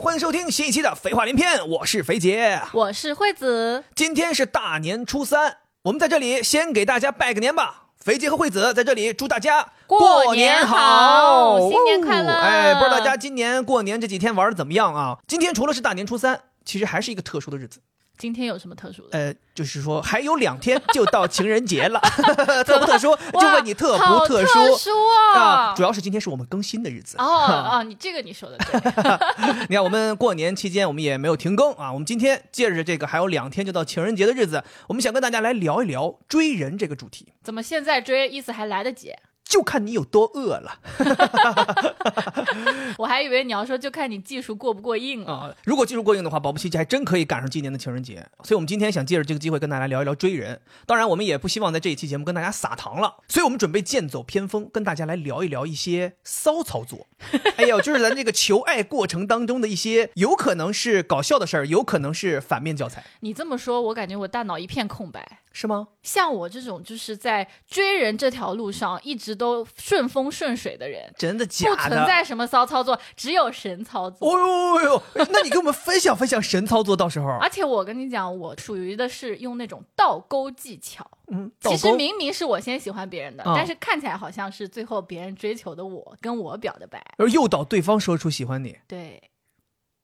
欢迎收听新一期的《废话连篇》，我是肥姐。我是惠子，今天是大年初三，我们在这里先给大家拜个年吧。肥杰和惠子在这里祝大家过年好新年快乐哦哎，不知道大家今年过年这几天玩的怎么样啊？今天除了是大年初三，其实还是一个特殊的日子。今天有什么特殊的？呃，就是说还有两天就到情人节了，特不特殊？就问你特不特殊特殊啊！主要是今天是我们更新的日子。哦哦，你这个你说的对，你看，我们过年期间我们也没有停更啊。我们今天借着这个还有两天就到情人节的日子，我们想跟大家来聊一聊追人这个主题，怎么现在追意思还来得及？就看你有多饿了 我还以为你要说就看你技术过不过硬了。啊。如果技术过硬的话，保不齐还真可以赶上今年的情人节。所以，我们今天想借着这个机会跟大家聊一聊追人。当然，我们也不希望在这一期节目跟大家撒糖了，所以我们准备剑走偏锋，跟大家来聊一聊一些骚操作。哎呦，就是咱这个求爱过程当中的一些，有可能是搞笑的事儿，有可能是反面教材，你这么说，我感觉我大脑一片空白。是吗？像我这种就是在追人这条路上一直都顺风顺水的人，真的不假的？存在什么骚操作，只有神操作。哦呦呦呦！那你跟我们分享分享神操作，到时候 而且我跟你讲，我属于的是用那种倒钩技巧。嗯，其实明明是我先喜欢别人的，啊但是看起来好像是最后别人追求的我跟我表的白。而诱导对方说出喜欢你，对，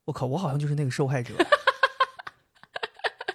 我靠，我好像就是那个受害者。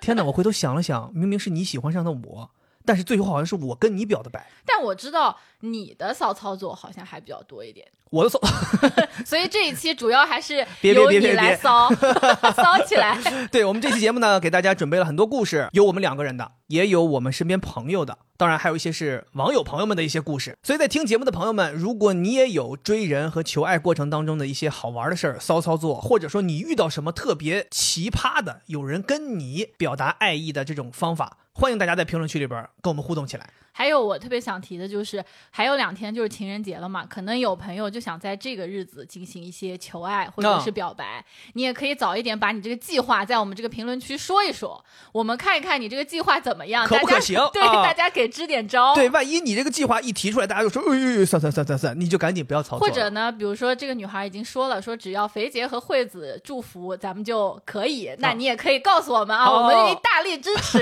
天哪！我回头想了想，明明是你喜欢上的我，但是最后好像是我跟你表的白。但我知道你的骚操作好像还比较多一点，我的骚，所以这一期主要还是 由你来骚 骚起来。对我们这期节目呢，给大家准备了很多故事，有我们两个人的，也有我们身边朋友的，当然还有一些是网友朋友们的一些故事。所以在听节目的朋友们，如果你也有追人和求爱过程当中的一些好玩的事儿、骚操作，或者说你遇到什么特别奇葩的，有人跟你表达爱意的这种方法，欢迎大家在评论区里边跟我们互动起来。还有我特别想提的就是，还有两天就是情人节了嘛，可能有朋友就想在这个日子进行一些求爱或者是表白，你也可以早一点把你这个计划在我们这个评论区说一说，我们看一看你这个计划怎么样，大家可不可行 对，啊大家给支点招。对，万一你这个计划一提出来，大家就说，哎呦，算算算算算，你就赶紧不要操作。或者呢，比如说这个女孩已经说了，说只要肥杰和惠子祝福，咱们就可以。那你也可以告诉我们啊，哦我们大力支持。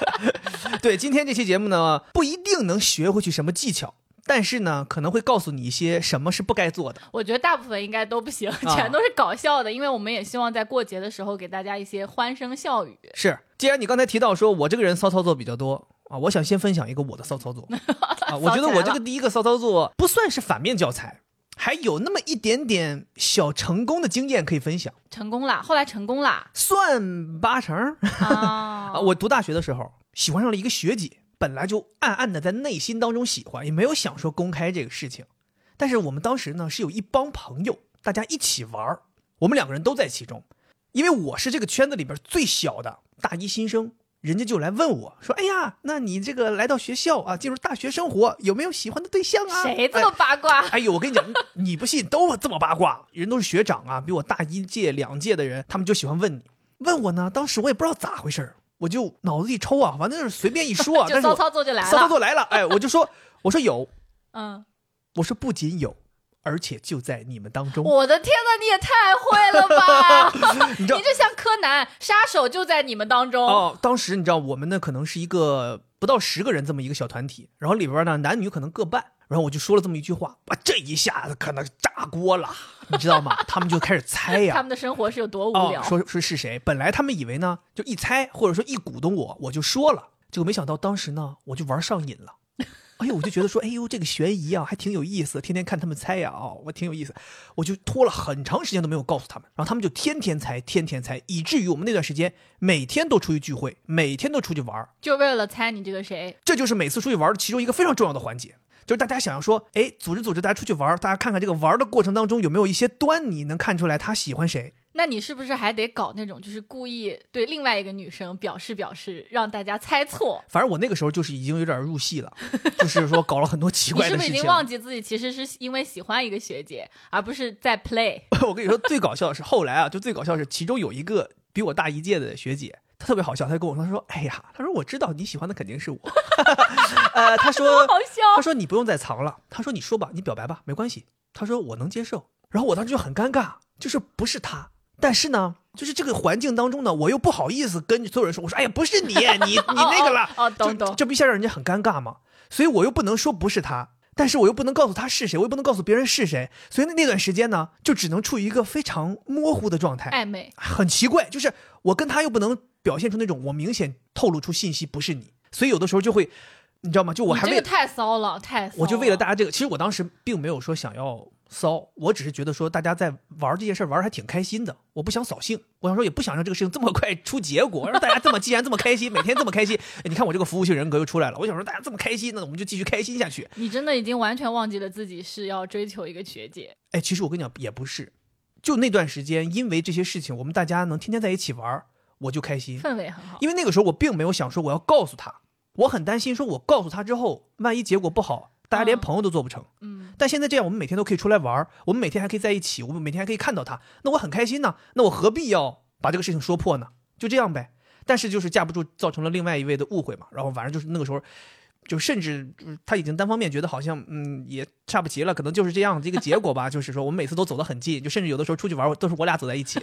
对，今天这期节目呢，不一定能学会去什么技巧，但是呢，可能会告诉你一些什么是不该做的。我觉得大部分应该都不行，啊。全都是搞笑的，因为我们也希望在过节的时候给大家一些欢声笑语。是，既然你刚才提到说我这个人骚操作比较多啊，我想先分享一个我的骚操作。啊，我觉得我这个第一个骚操作不算是反面教材，还有那么一点点小成功的经验可以分享，成功啦，后来成功啦。算八成 啊。我读大学的时候喜欢上了一个学姐，本来就暗暗的在内心当中喜欢，也没有想说公开这个事情。但是我们当时呢是有一帮朋友，大家一起玩儿我们两个人都在其中。因为我是这个圈子里边最小的大一新生，人家就来问我说：“哎呀，那你这个来到学校啊，进入大学生活，有没有喜欢的对象啊？”谁这么八卦？哎呦，我跟你讲，你不信，都这么八卦，人都是学长啊，比我大一届、两届的人，他们就喜欢问你，问我呢。当时我也不知道咋回事儿我就脑子一抽啊，反正就是随便一说啊，就骚但是我操作就来了骚操。作来了，哎，我就说，我说有，嗯，我说不仅有，而且就在你们当中。我的天呐，你也太会了吧！你你这像柯南，杀手就在你们当中。哦，当时你知道我们呢可能是一个不到十个人这么一个小团体，然后里边呢男女可能各半，然后我就说了这么一句话，哇，这一下子可能炸锅了，你知道吗？他们就开始猜呀、他们的生活是有多无聊？哦，说说是谁？本来他们以为呢，就一猜或者说一鼓动我，我就说了，结果没想到当时呢，我就玩上瘾了。哎呦，我就觉得说，哎呦，这个悬疑啊，还挺有意思，天天看他们猜呀、哦，我挺有意思，我就拖了很长时间都没有告诉他们，然后他们就天天猜，天天猜，以至于我们那段时间每天都出去聚会，每天都出去玩儿，就为了猜你这个谁？这就是每次出去玩的其中一个非常重要的环节。就是大家想要说，哎，组织组织大家出去玩儿，大家看看这个玩儿的过程当中有没有一些端倪，能看出来他喜欢谁，那你是不是还得搞那种，就是故意对另外一个女生表示表示，让大家猜错？反正我那个时候就是已经有点入戏了，就是说搞了很多奇你是不是已怪的事情。经忘记自己其实是因为喜欢一个学姐，而不是在 play？我跟你说，最搞笑的是后来啊，就最搞笑的是其中有一个比我大一届的学姐，她特别好笑，他就跟我说，他说：“哎呀，他说我知道你喜欢的肯定是我。”呃，他说好笑他说你不用再藏了，他说你说吧，你表白吧，没关系。他说我能接受。然后我当时就很尴尬，就是不是他，但是呢，就是这个环境当中呢，我又不好意思跟所有人说，我说哎呀不是你，你你 那个了，哦哦哦懂懂这不一下让人家很尴尬吗？所以我又不能说不是他，但是我又不能告诉他是谁，我又不能告诉别人是谁，所以那那段时间呢，就只能处于一个非常模糊的状态，暧昧。很奇怪，就是我跟他又不能表现出那种我明显透露出信息不是你，所以有的时候就会，你知道吗？就我还为你这个太骚了，太骚我就为了大家，这个，其实我当时并没有说想要骚，我只是觉得说大家在玩这件事儿玩的还挺开心的，我不想扫兴，我想说也不想让这个事情这么快出结果，让大家这么既然这么开心，每天这么开心，哎你看我这个服务性人格又出来了，我想说大家这么开心，那我们就继续开心下去。你真的已经完全忘记了自己是要追求一个学姐。哎，其实我跟你讲也不是，就那段时间，因为这些事情，我们大家能天天在一起玩儿，我就开心。氛围很好。因为那个时候我并没有想说我要告诉他，我很担心说我告诉他之后，万一结果不好，大家连嗯朋友都做不成。嗯，但现在这样，我们每天都可以出来玩儿，我们每天还可以在一起，我们每天还可以看到他，那我很开心呢。那我何必要把这个事情说破呢？就这样呗。但是就是架不住，造成了另外一位的误会嘛。然后反正就是那个时候，就甚至他已经单方面觉得好像嗯也差不齐了，可能就是这样这个结果吧。就是说我们每次都走得很近，就甚至有的时候出去玩都是我俩走在一起。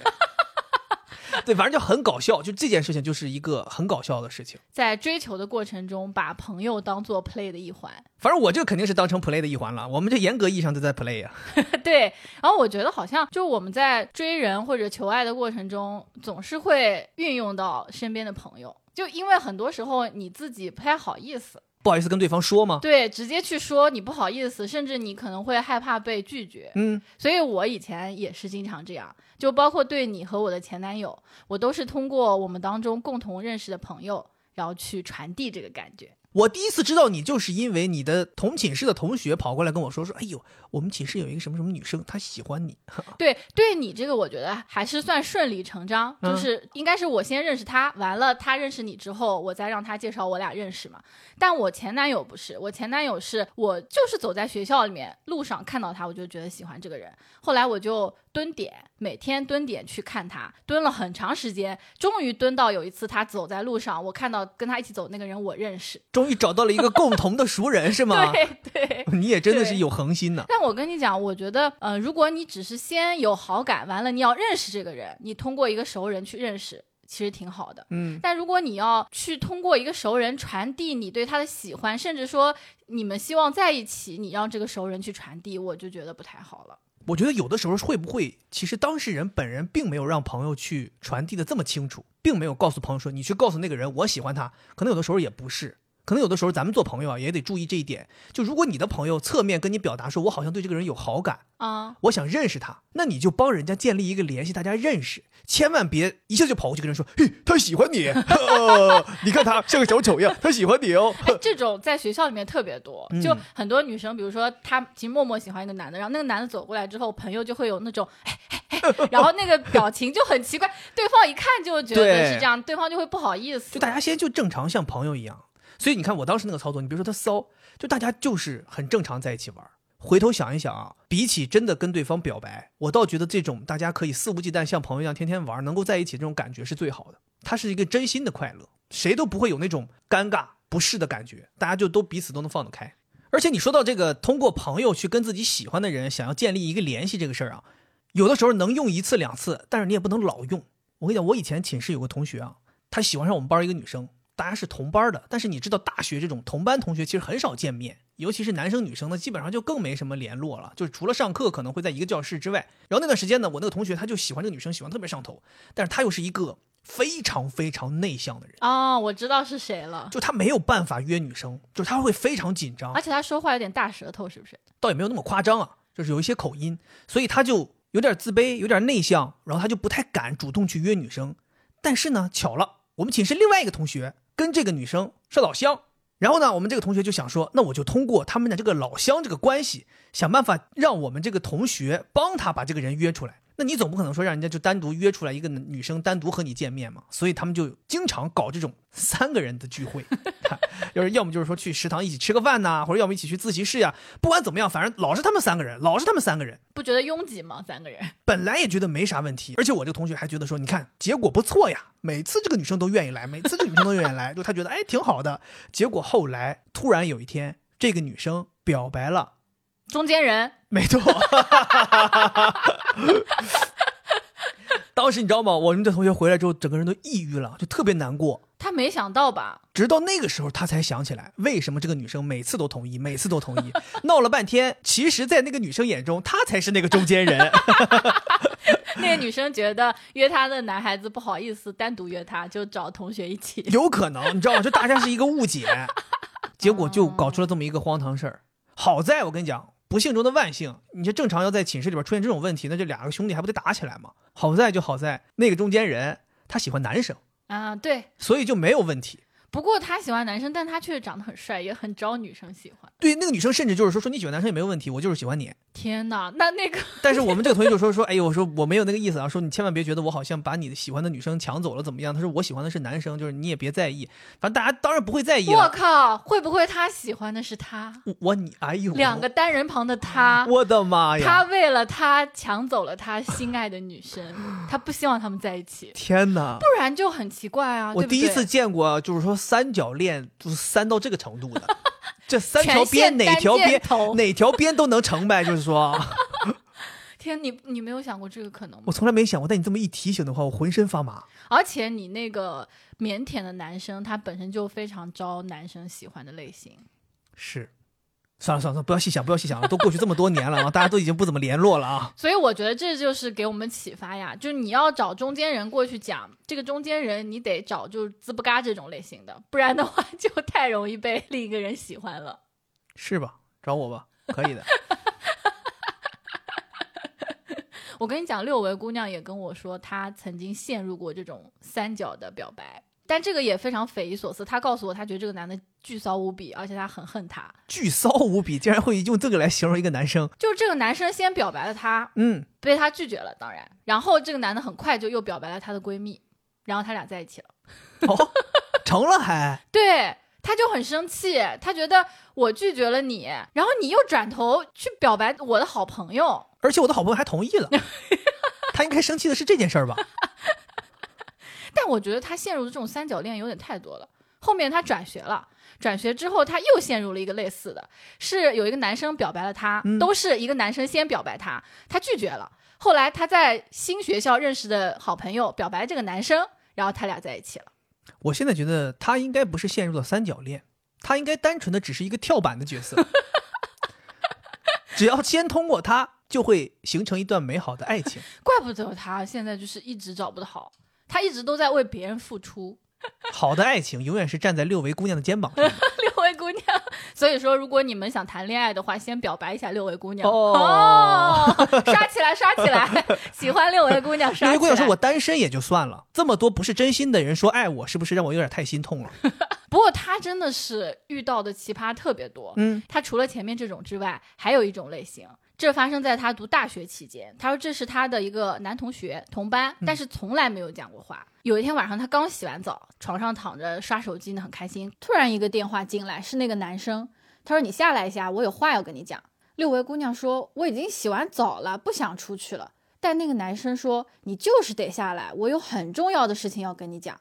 对，反正就很搞笑，就这件事情就是一个很搞笑的事情。在追求的过程中，把朋友当做 play 的一环。反正我这个肯定是当成 play 的一环了，我们就严格意义上都在 play 呀、对，然后我觉得好像就我们在追人或者求爱的过程中，总是会运用到身边的朋友，就因为很多时候你自己不太好意思，不好意思跟对方说吗？对，直接去说你不好意思，甚至你可能会害怕被拒绝。嗯，所以我以前也是经常这样，就包括对你和我的前男友，我都是通过我们当中共同认识的朋友，然后去传递这个感觉。我第一次知道你，就是因为你的同寝室的同学跑过来跟我说说，哎呦，我们寝室有一个什么什么女生，她喜欢你。对，对你这个，我觉得还是算顺理成章，嗯就是应该是我先认识她，完了她认识你之后，我再让她介绍我俩认识嘛。但我前男友不是，我前男友是我就是走在学校里面路上看到他，我就觉得喜欢这个人，后来我就蹲点，每天蹲点去看他，蹲了很长时间，终于蹲到有一次他走在路上，我看到跟他一起走那个人我认识，终于找到了一个共同的熟人，是吗？对 对。你也真的是有恒心呢。但我跟你讲，我觉得，呃，如果你只是先有好感，完了你要认识这个人，你通过一个熟人去认识，其实挺好的。嗯，但如果你要去通过一个熟人传递你对他的喜欢，甚至说你们希望在一起，你让这个熟人去传递，我就觉得不太好了。我觉得有的时候会不会，其实当事人本人并没有让朋友去传递的这么清楚，并没有告诉朋友说你去告诉那个人我喜欢他，可能有的时候也不是。可能有的时候咱们做朋友啊，也得注意这一点。就如果你的朋友侧面跟你表达说，我好像对这个人有好感，啊、我想认识他，那你就帮人家建立一个联系，大家认识，千万别一下就跑过去跟人说，嘿，他喜欢你，呃 你看他像个小丑一样，他喜欢你哦。哎，这种在学校里面特别多，嗯。就很多女生，比如说她其实默默喜欢一个男的，然后那个男的走过来之后，朋友就会有那种，哎哎哎，然后那个表情就很奇怪，对方一看就觉得对是这样，对。方就会不好意思。就大家先就正常像朋友一样。所以你看我当时那个操作，你别说他骚，就大家就是很正常在一起玩。回头想一想啊，比起真的跟对方表白，我倒觉得这种大家可以肆无忌惮像朋友一样天天玩，能够在一起这种感觉是最好的。它是一个真心的快乐，谁都不会有那种尴尬不适的感觉，大家就都彼此都能放得开。而且你说到这个，通过朋友去跟自己喜欢的人想要建立一个联系这个事儿啊，有的时候能用一次两次，但是你也不能老用。我跟你讲，我以前寝室有个同学啊，他喜欢上我们班一个女生，大家是同班的，但是你知道大学这种同班同学其实很少见面，尤其是男生女生呢，基本上就更没什么联络了，就是除了上课可能会在一个教室之外。然后那段时间呢，我那个同学他就喜欢这个女生，喜欢特别上头，但是他又是一个非常非常内向的人，哦，我知道是谁了，就他没有办法约女生，就是他会非常紧张而，且他说话有点大舌头，是不是？倒也没有那么夸张啊，就是有一些口音，所以他就有点自卑，有点内向，然后他就不太敢主动去约女生。但是呢，巧了，我们寝室另外一个同学跟这个女生是老乡，然后呢，我们这个同学就想说，那我就通过他们的这个老乡这个关系，想办法让我们这个同学帮他把这个人约出来。那你总不可能说让人家就单独约出来一个女生单独和你见面嘛？所以他们就经常搞这种三个人的聚会 就是要么就是说去食堂一起吃个饭呐、或者要么一起去自习室呀、不管怎么样，反正老是他们三个人，老是他们三个人。不觉得拥挤吗？三个人，本来也觉得没啥问题，而且我这个同学还觉得说，你看结果不错呀，每次这个女生都愿意来，每次这个女生都愿意来，就他觉得哎挺好的。结果后来突然有一天，这个女生表白了，中间人没错。当时你知道吗？我们这同学回来之后，整个人都抑郁了，就特别难过。他没想到吧？直到那个时候，他才想起来，为什么这个女生每次都同意，每次都同意，闹了半天，其实，在那个女生眼中，他才是那个中间人。那个女生觉得约她的男孩子不好意思单独约她，就找同学一起。有可能，你知道吗？就大家是一个误解，结果就搞出了这么一个荒唐事儿。好在我跟你讲，不幸中的万幸，你这正常要在寝室里边出现这种问题，那这两个兄弟还不得打起来吗？好在就好在那个中间人他喜欢男生，啊，对。所以就没有问题。不过他喜欢男生，但他确实长得很帅，也很招女生喜欢。对，那个女生甚至就是说说你喜欢男生也没有问题，我就是喜欢你。天哪，那那个 但是我们这个同学就说说，哎呦，我说我没有那个意思啊，说你千万别觉得我好像把你喜欢的女生抢走了怎么样？他说我喜欢的是男生，就是你也别在意，反正大家当然不会在意我。靠，会不会他喜欢的是他？我我你哎呦，两个单人旁的他，我的妈呀！他为了他抢走了他心爱的女生，他不希望他们在一起，天哪！不然就很奇怪啊。我第一次见过，就是说三角恋就是三到这个程度的，这三条边哪条边哪条边都能成呗，就是说，天，你你没有想过这个可能吗我？从来没想过，但你这么一提醒的话，我浑身发麻。而且你那个腼腆的男生，他本身就非常招男生喜欢的类型。是，算了算了算了，不要细想，不要细想了，都过去这么多年了啊，大家都已经不怎么联络了啊。所以我觉得这就是给我们启发呀，就是你要找中间人过去讲，这个中间人你得找就是滋不嘎这种类型的，不然的话就太容易被另一个人喜欢了。是吧？找我吧，可以的。我跟你讲，六维姑娘也跟我说，她曾经陷入过这种三角的表白，但这个也非常匪夷所思。她告诉我，她觉得这个男的巨骚无比，而且他很恨他。巨骚无比，竟然会用这个来形容一个男生。就是这个男生先表白了她，嗯，被她拒绝了，当然，然后这个男的很快就又表白了她的闺蜜，然后他俩在一起了。哦，成了还。对，他就很生气，他觉得我拒绝了你，然后你又转头去表白我的好朋友，而且我的好朋友还同意了，他应该生气的是这件事儿吧？但我觉得他陷入的这种三角恋有点太多了。后面他转学了，转学之后他又陷入了一个类似的，是有一个男生表白了他，嗯都是一个男生先表白他，他拒绝了。后来他在新学校认识的好朋友表白这个男生，然后他俩在一起了。我现在觉得他应该不是陷入了三角恋，他应该单纯的只是一个跳板的角色。只要先通过他，就会形成一段美好的爱情。怪不得他现在就是一直找不到好，他一直都在为别人付出。好的爱情永远是站在六维姑娘的肩膀上。六位姑娘，所以说，如果你们想谈恋爱的话，先表白一下六位姑娘哦哦刷起来，刷起来！喜欢六位姑娘，刷起来！六维姑娘说：“我单身也就算了，这么多不是真心的人说爱我，是不是让我有点太心痛了不过他真的是遇到的奇葩特别多。嗯，他除了前面这种之外，还有一种类型，这发生在他读大学期间。他说这是他的一个男同学，同班，但是从来没有讲过话。有一天晚上，他刚洗完澡，床上躺着刷手机呢，很开心。突然一个电话进来，是那个男生，他说：“你下来一下，我有话要跟你讲。”六位姑娘说：“我已经洗完澡了，不想出去了。”但那个男生说：“你就是得下来，我有很重要的事情要跟你讲。”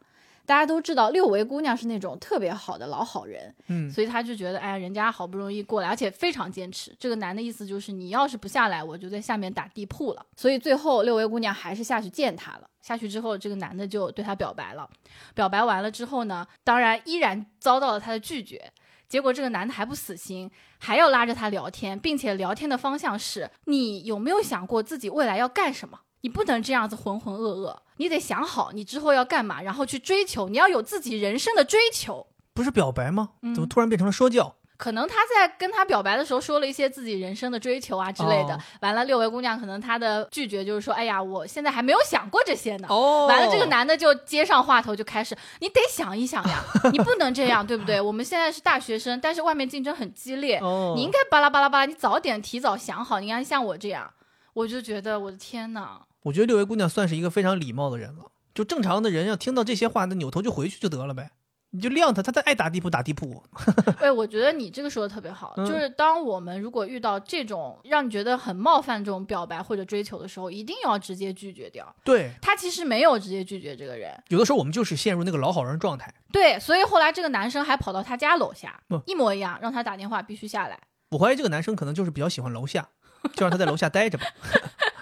大家都知道六维姑娘是那种特别好的老好人，嗯，所以他就觉得，哎呀，人家好不容易过来，而且非常坚持。这个男的意思就是，你要是不下来，我就在下面打地铺了。所以最后六维姑娘还是下去见他了。下去之后，这个男的就对她表白了。表白完了之后呢，当然依然遭到了她的拒绝。结果这个男的还不死心，还要拉着她聊天，并且聊天的方向是：你有没有想过自己未来要干什么？你不能这样子浑浑噩噩，你得想好你之后要干嘛，然后去追求。你要有自己人生的追求。不是表白吗？嗯怎么突然变成了说教？可能他在跟他表白的时候说了一些自己人生的追求啊之类的。哦完了，六位姑娘可能她的拒绝就是说：“哎呀，我现在还没有想过这些呢。哦完了，这个男的就接上话头，就开始：“你得想一想呀，你不能这样，对不对？我们现在是大学生，但是外面竞争很激烈，哦，你应该巴拉巴拉巴拉，你早点提早想好，你看像我这样，我就觉得我的天呐，我觉得六位姑娘算是一个非常礼貌的人了。就正常的人要听到这些话，那扭头就回去就得了呗。你就晾他，他再爱打地铺打地铺。哎，我觉得你这个说的特别好，嗯就是当我们如果遇到这种让你觉得很冒犯这种表白或者追求的时候，一定要直接拒绝掉。对，他其实没有直接拒绝这个人，有的时候我们就是陷入那个老好人状态。对，所以后来这个男生还跑到他家楼下嗯，一模一样，让他打电话必须下来。我怀疑这个男生可能就是比较喜欢楼下，就让他在楼下待着吧。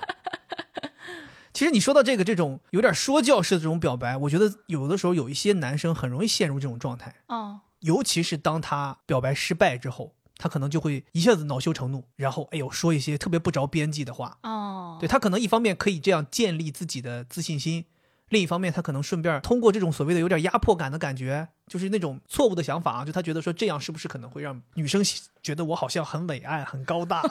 其实你说到这个这种有点说教式的这种表白，我觉得有的时候有一些男生很容易陷入这种状态，哦，尤其是当他表白失败之后，他可能就会一下子恼羞成怒，然后哎呦说一些特别不着边际的话。哦，对他可能一方面可以这样建立自己的自信心，另一方面他可能顺便通过这种所谓的有点压迫感的感觉，就是那种错误的想法啊，就他觉得说这样是不是可能会让女生觉得我好像很伟岸、很高大。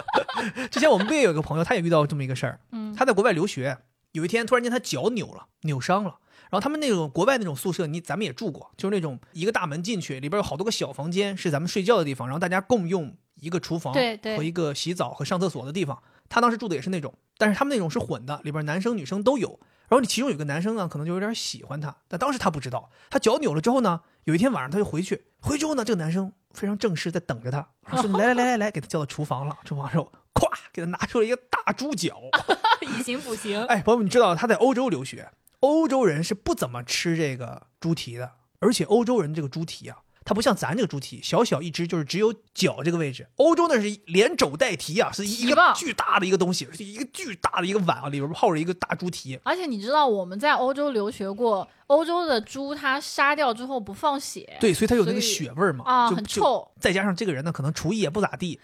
之前我们不也有个朋友，他也遇到这么一个事儿，嗯他在国外留学，有一天突然间他脚扭了，扭伤了。然后他们那种国外那种宿舍，你咱们也住过，就是那种一个大门进去，里边有好多个小房间，是咱们睡觉的地方，然后大家共用一个厨房和一个洗澡和上厕所的地方。他当时住的也是那种，但是他们那种是混的，里边男生女生都有。然后你其中有个男生呢，可能就有点喜欢她，但当时她不知道。她脚扭了之后呢，有一天晚上她就回去，回去之后呢，这个男生非常正式在等着他，说：“你来来来来来，给她叫到厨房了。厨房之后，咵给她拿出了一个大猪脚。以形补形。哎，朋友们，你知道他在欧洲留学，欧洲人是不怎么吃这个猪蹄的，而且欧洲人这个猪蹄啊，它不像咱这个猪蹄，小小一只，就是只有脚这个位置。欧洲那是连肘带蹄啊，是一个巨大的一个东西，是一个巨大的一个碗啊，里边泡着一个大猪蹄。而且你知道我们在欧洲留学过，欧洲的猪它杀掉之后不放血，对，所以它有那个血味儿嘛，啊很臭。再加上这个人呢，可能厨艺也不咋地，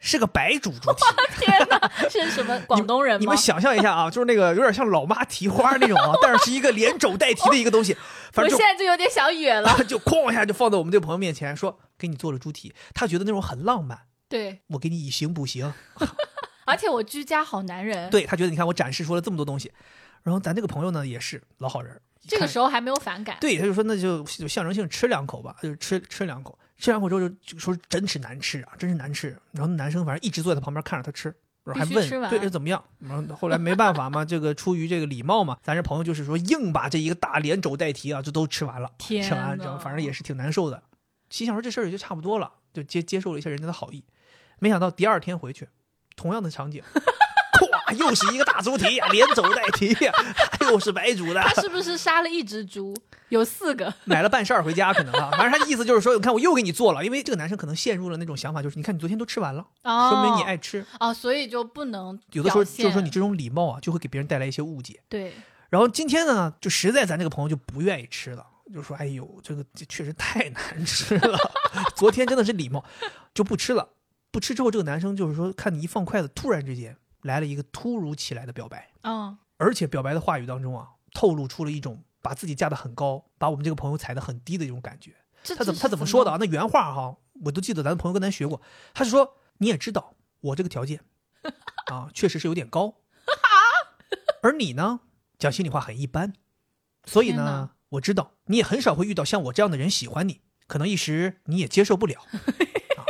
是个白煮猪蹄。天哪，是什么广东人吗？你们？想象一下啊，就是那个有点像老妈蹄花那种啊，但是是一个连肘带蹄的一个东西，反我正我现在就有点想哕了。就哐一下就放在我们这个朋友面前，说给你做了猪蹄，他觉得那种很浪漫，对，我给你以形补形，而且我居家好男人，对他觉得你看我展示出了这么多东西，然后咱这个朋友呢也是老好人，这个时候还没有反感。对他就说那就就象征性吃两口吧，就吃吃两口，吃两口之后就就说真是难吃啊，真是难吃，然后男生反正一直坐在他旁边看着他吃。还问对这怎么样？然后后来没办法嘛，这个出于这个礼貌嘛，咱这朋友就是说硬把这一个大连肘带蹄啊，就都吃完了。天吃完呐之后，反正也是挺难受的。心想说这事儿也就差不多了，就接接受了一下人家的好意。没想到第二天回去，同样的场景，咵，又是一个大猪蹄，连走带蹄，又是白煮的。他是不是杀了一只猪？有四个。买了半扇儿回家可能啊，反正他的意思就是说，你看我又给你做了，因为这个男生可能陷入了那种想法，就是你看你昨天都吃完了，哦，说明你爱吃。哦，所以就不能有的时候就是说你这种礼貌啊，就会给别人带来一些误解。对然后今天呢，就实在咱这个朋友就不愿意吃了，就说：“哎呦，这个这确实太难吃了。昨天真的是礼貌，就不吃了。不吃之后，这个男生就是说，看你一放筷子，突然之间来了一个突如其来的表白，嗯，而且表白的话语当中啊，透露出了一种把自己架得很高，把我们这个朋友踩得很低的一种感觉。他怎么他怎么说的啊？那原话哈，我都记得，咱朋友跟咱学过。他是说，你也知道我这个条件 啊，确实是有点高，而你呢，讲心里话很一般，所以呢，我知道你也很少会遇到像我这样的人喜欢你，可能一时你也接受不了 啊，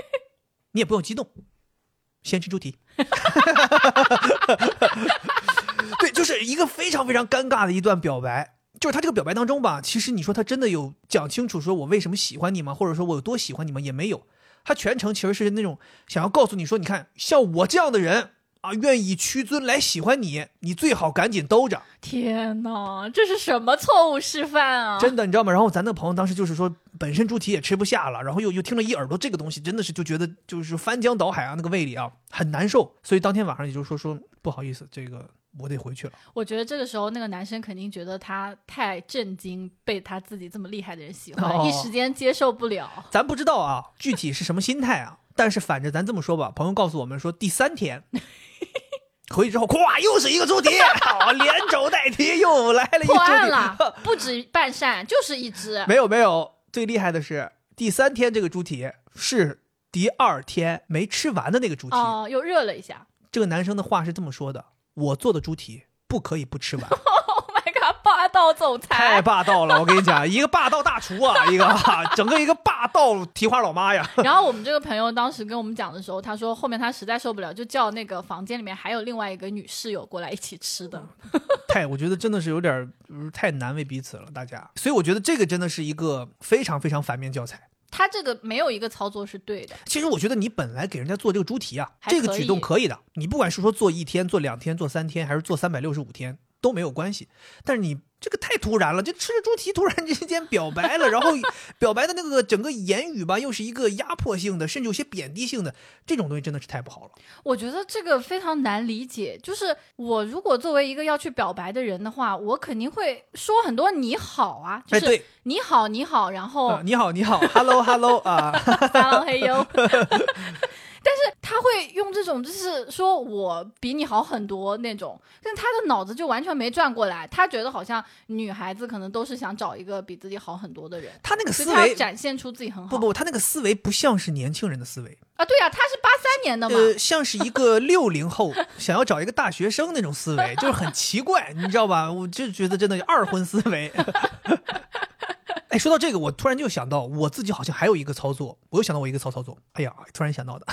你也不用激动，先吃猪蹄。对，就是一个非常非常尴尬的一段表白。就是他这个表白当中吧，其实你说他真的有讲清楚说我为什么喜欢你吗？或者说我有多喜欢你吗？也没有。他全程其实是那种想要告诉你说，你看像我这样的人啊，愿意屈尊来喜欢你，你最好赶紧兜着。天哪，这是什么错误示范啊！真的，你知道吗？然后咱那朋友当时就是说，本身猪蹄也吃不下了，然后又又听了一耳朵这个东西，真的是就觉得就是翻江倒海啊，那个胃里啊很难受。所以当天晚上也就说说不好意思，这个我得回去了。我觉得这个时候那个男生肯定觉得他太震惊，被他自己这么厉害的人喜欢，哦一时间接受不了。咱不知道啊，具体是什么心态啊？但是反正咱这么说吧，朋友告诉我们说，第三天 回去之后，咵，又是一个猪蹄，好，连肘带蹄又来了一破猪蹄。案了，不止半扇，就是一只。没有没有，最厉害的是第三天这个猪蹄是第二天没吃完的那个猪蹄。哦，又热了一下。这个男生的话是这么说的：“我做的猪蹄不可以不吃完。Oh my god，霸道总裁太。霸道了，我跟你讲，一个霸道大厨啊，一个啊 整个一个霸道蹄花老妈呀。然后我们这个朋友当时跟我们讲的时候，他说后面他实在受不了，就叫那个房间里面还有另外一个女室友过来一起吃的。太，我觉得真的是有点太难为彼此了，大家。所以我觉得这个真的是一个非常非常反面教材。他这个没有一个操作是对的，其实我觉得你本来给人家做这个猪蹄啊，这个举动可以的。你不管是说做一天、做两天、做三天，还是做三百六十五天都没有关系。但是你这个太突然了，就吃着猪蹄突然之间表白了，然后 表白的那个整个言语吧，又是一个压迫性的，甚至有些贬低性的，这种东西真的是太不好了。我觉得这个非常难理解。就是我如果作为一个要去表白的人的话，我肯定会说很多你好啊，就哎，是，你好你好，然后啊，你好，你好，hello hello 啊，撒浪嘿哟。用这种，就是说我比你好很多那种，但他的脑子就完全没转过来，他觉得好像女孩子可能都是想找一个比自己好很多的人，他那个思维展现出自己很好。不不，他那个思维不像是年轻人的思维，啊，对呀、他是八三年的嘛，呃，像是一个六零后想要找一个大学生那种思维，就是很奇怪，你知道吧？我就觉得真的二婚思维。哎，说到这个，我突然就想到我自己好像还有一个操作，我又想到我一个骚操作。哎呀，突然想到的，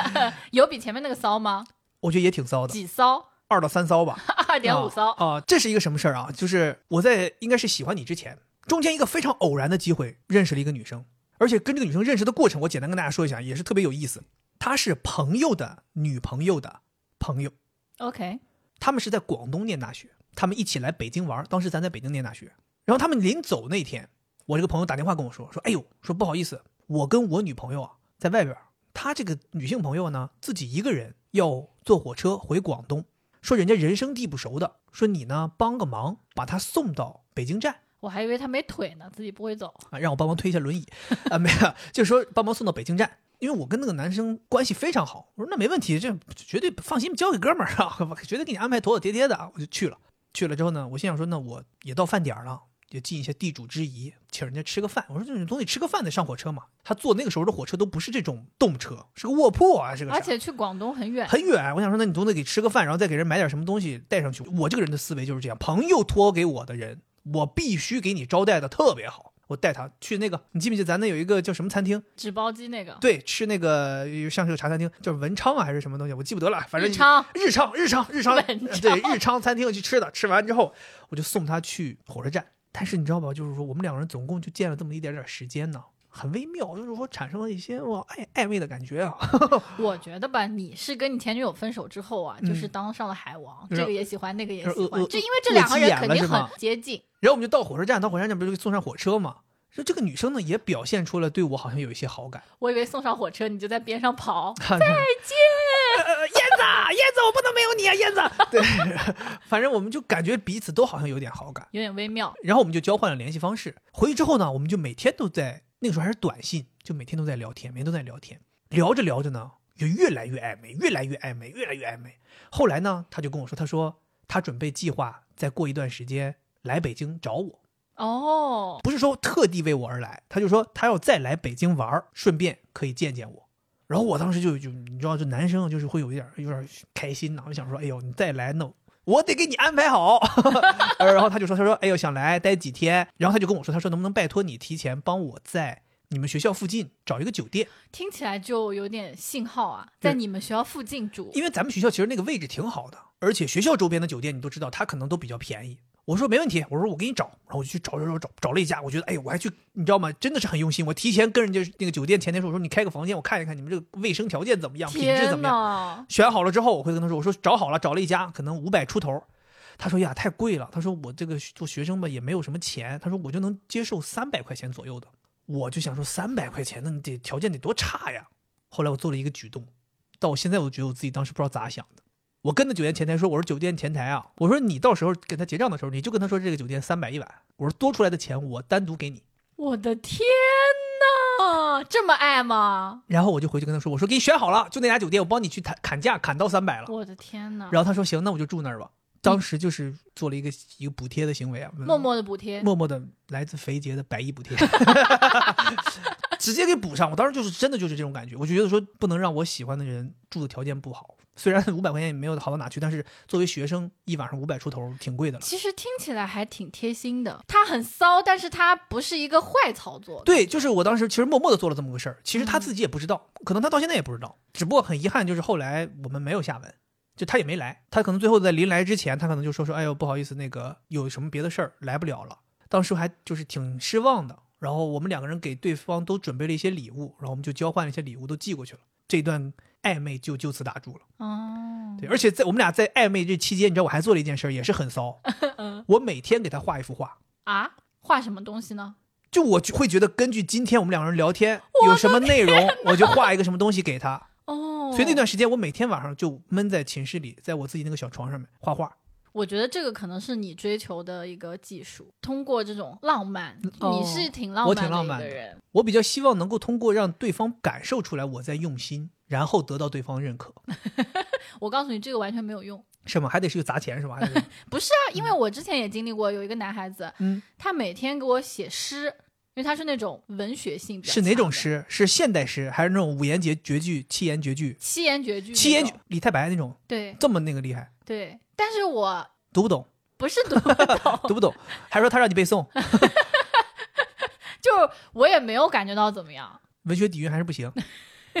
有比前面那个骚吗？我觉得也挺骚的，几骚？二到三骚吧。二点五骚。啊啊！这是一个什么事儿啊？就是我在应该是喜欢你之前，中间一个非常偶然的机会认识了一个女生，而且跟这个女生认识的过程，我简单跟大家说一下，也是特别有意思。她是朋友的女朋友的朋友，OK，他们是在广东念大学，他们一起来北京玩。当时咱在北京念大学，然后他们临走那天，我这个朋友打电话跟我说，说哎呦，说不好意思，我跟我女朋友啊在外边儿，她这个女性朋友呢自己一个人要坐火车回广东，说人家人生地不熟的，说你呢帮个忙，把她送到北京站。我还以为他没腿呢，自己不会走。啊，让我帮忙推一下轮椅，啊，没有，就是说帮忙送到北京站，因为我跟那个男生关系非常好，我说那没问题，这绝对放心，交给哥们儿啊，绝对给你安排妥妥帖帖的啊，我就去了。去了之后呢，我心想说，那我也到饭点儿了，也尽一些地主之谊，请人家吃个饭。我说你总得吃个饭再上火车嘛。他坐那个时候的火车都不是这种动车，是个卧铺啊，是个啥而且去广东很远，很远。我想说，那你总得给吃个饭，然后再给人买点什么东西带上去。我这个人的思维就是这样，朋友托给我的人，我必须给你招待的特别好。我带他去那个，你记不记得咱那有一个叫什么餐厅？纸包鸡那个。对，吃那个像是个茶餐厅，叫文昌啊还是什么东西，我记不得了。反正日昌日昌日昌日昌，对日昌餐厅去吃的。吃完之后，我就送他去火车站。但是你知道吧，就是说我们两个人总共就见了这么一点点时间呢，很微妙，就是说产生了一些我暧暧昧的感觉啊。我觉得吧，你是跟你前女友分手之后啊，嗯就是当上了海王，是这个也喜欢，那个也喜欢就因为这两个人肯定很接近。然后我们就到火车站，到火车站不是送上火车嘛？说这个女生呢也表现出了对我好像有一些好感。我以为送上火车，你就在边上跑。再见，呃，燕子，我不能没有你啊，燕子。对，反正我们就感觉彼此都好像有点好感，有点微妙。然后我们就交换了联系方式。回去之后呢，我们就每天都在那个时候还是短信，就每天都在聊天，每天都在聊天，聊着聊着呢，就越来越暧昧，越来越暧昧，越来越暧昧。后来呢，他就跟我说，他说他准备计划再过一段时间来北京找我。哦，不是说特地为我而来，他就说他要再来北京玩儿，顺便可以见见我。然后我当时就就你知道，这男生就是会有一点有点开心呐，我就想说，哎呦，你再来弄我得给你安排好。然后他就说，他说，哎呦，想来待几天。然后他就跟我说，他说能不能拜托你提前帮我在你们学校附近找一个酒店，听起来就有点信号啊，在你们学校附近住。因为咱们学校其实那个位置挺好的，而且学校周边的酒店你都知道，它可能都比较便宜。我说没问题，我说我给你找，然后我就去找找找找找了一家，我觉得哎呦，我还去，你知道吗？真的是很用心。我提前跟人家那个酒店前台说，我说你开个房间，我看一看你们这个卫生条件怎么样，品质怎么样。选好了之后，我会跟他说，我说找好了，找了一家，可能五百出头。他说呀，太贵了。他说我这个做学生吧也没有什么钱，他说我就能接受三百块钱左右的。我就想说三百块钱，那你得条件得多差呀。后来我做了一个举动，到我现在我都觉得我自己当时不知道咋想的。我跟那酒店前台说，我说酒店前台啊，我说你到时候给他结账的时候，你就跟他说这个酒店三百一晚，我说多出来的钱我单独给你。我的天呐，这么爱吗？然后我就回去跟他说，我说给你选好了，就那家酒店，我帮你去砍砍价，砍到三百了。我的天呐，然后他说行，那我就住那儿吧。当时就是做了一个一个补贴的行为啊，默默的补贴。默默的来自肥杰的百亿补贴，直接给补上。我当时就是真的就是这种感觉，我就觉得说不能让我喜欢的人住的条件不好，虽然五百块钱也没有好到哪去，但是作为学生，一晚上五百出头，挺贵的了。其实听起来还挺贴心的。他很骚，但是他不是一个坏操作。对，就是我当时其实默默的做了这么个事儿，其实他自己也不知道，可能他到现在也不知道。只不过很遗憾，就是后来我们没有下文，就他也没来。他可能最后在临来之前，他可能就说说，哎呦不好意思，那个有什么别的事儿来不了了。当时还就是挺失望的。然后我们两个人给对方都准备了一些礼物，然后我们就交换了一些礼物，都寄过去了。这段暧昧就就此打住了。哦，对，而且在我们俩在暧昧这期间，你知道我还做了一件事，也是很骚。我每天给他画一幅画，啊，画什么东西呢？就我就会觉得根据今天我们两个人聊天有什么内容，我就画一个什么东西给他。哦，所以那段时间我每天晚上就闷在寝室里，在我自己那个小床上面画画。我觉得这个可能是你追求的一个技术，通过这种浪漫，哦你是挺浪漫的一挺浪漫的个人。我比较希望能够通过让对方感受出来我在用心，然后得到对方认可，我告诉你，这个完全没有用。什么？还得是有砸钱是吧？还 不是啊，因为我之前也经历过，有一个男孩子，嗯，他每天给我写诗，因为他是那种文学性是哪种？诗？是现代诗，还是那种五言绝绝句、七言绝句、七言绝句。七言绝李太白那种对这么那个厉害？对，但是我读不懂，不是读不懂，读不懂，还说他让你背诵，就我也没有感觉到怎么样。文学底蕴还是不行，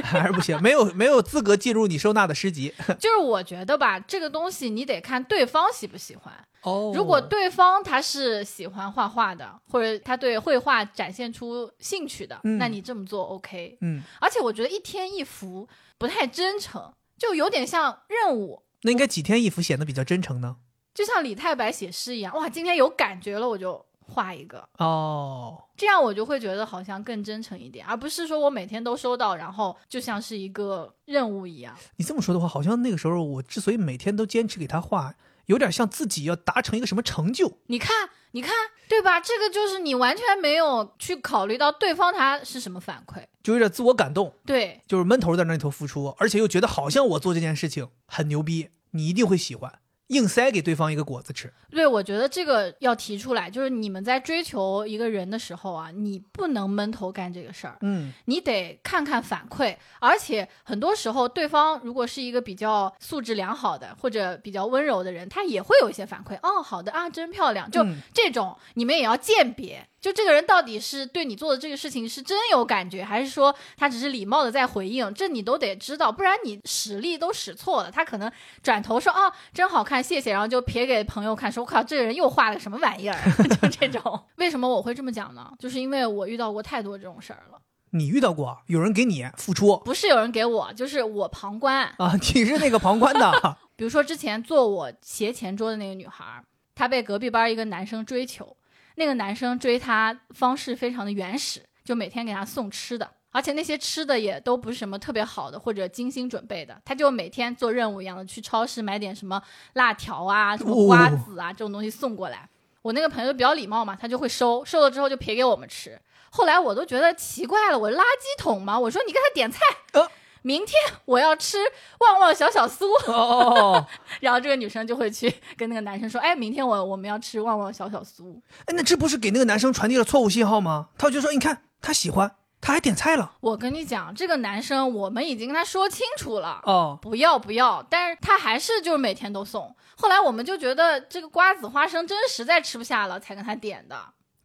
还是不行，没有没有资格进入你收纳的诗集。就是我觉得吧，这个东西你得看对方喜不喜欢。哦。如果对方他是喜欢画画的，或者他对绘画展现出兴趣的，嗯。那你这么做 OK。嗯，而且我觉得一天一幅不太真诚，就有点像任务，那应该几天一幅显得比较真诚呢？就像李太白写诗一样。哇，今天有感觉了，我就画一个，哦，这样我就会觉得好像更真诚一点，而不是说我每天都收到，然后就像是一个任务一样。你这么说的话，好像那个时候我之所以每天都坚持给他画，有点像自己要达成一个什么成就。你看，你看，对吧？这个就是你完全没有去考虑到对方他是什么反馈。就有点自我感动，对，就是闷头在那里头付出，而且又觉得好像我做这件事情很牛逼，你一定会喜欢，硬塞给对方一个果子吃。对，我觉得这个要提出来，就是你们在追求一个人的时候啊，你不能闷头干这个事儿，嗯，你得看看反馈。而且很多时候，对方如果是一个比较素质良好的或者比较温柔的人，他也会有一些反馈。哦，好的啊，真漂亮。就嗯这种，你们也要鉴别。就这个人到底是对你做的这个事情是真有感觉，还是说他只是礼貌的在回应？这你都得知道，不然你使力都使错了。他可能转头说啊，真好看，谢谢，然后就撇给朋友看，说我靠，这个人又画了个什么玩意儿？就这种。为什么我会这么讲呢？就是因为我遇到过太多这种事儿了。你遇到过有人给你付出不是有人给我，就是我旁观。啊？你是那个旁观的，比如说之前坐我斜前桌的那个女孩儿，她被隔壁班一个男生追求，那个男生追她方式非常的原始，就每天给她送吃的，而且那些吃的也都不是什么特别好的或者精心准备的，他就每天做任务一样的去超市买点什么辣条啊、什么瓜子啊、这种东西送过来。我那个朋友比较礼貌嘛，他就会收，收了之后就撇给我们吃。后来我都觉得奇怪了，我垃圾桶嘛？我说你给他点菜，呃明天我要吃旺旺小小酥。哦哦哦，然后这个女生就会去跟那个男生说：“哎，明天我我们要吃旺旺小小酥。哎，那这不是给那个男生传递了错误信号吗？他就说，你看他喜欢，他还点菜了。”我跟你讲，这个男生我们已经跟他说清楚了，哦，不要不要，但是他还是就是每天都送。后来我们就觉得这个瓜子花生真实在吃不下了，才跟他点的，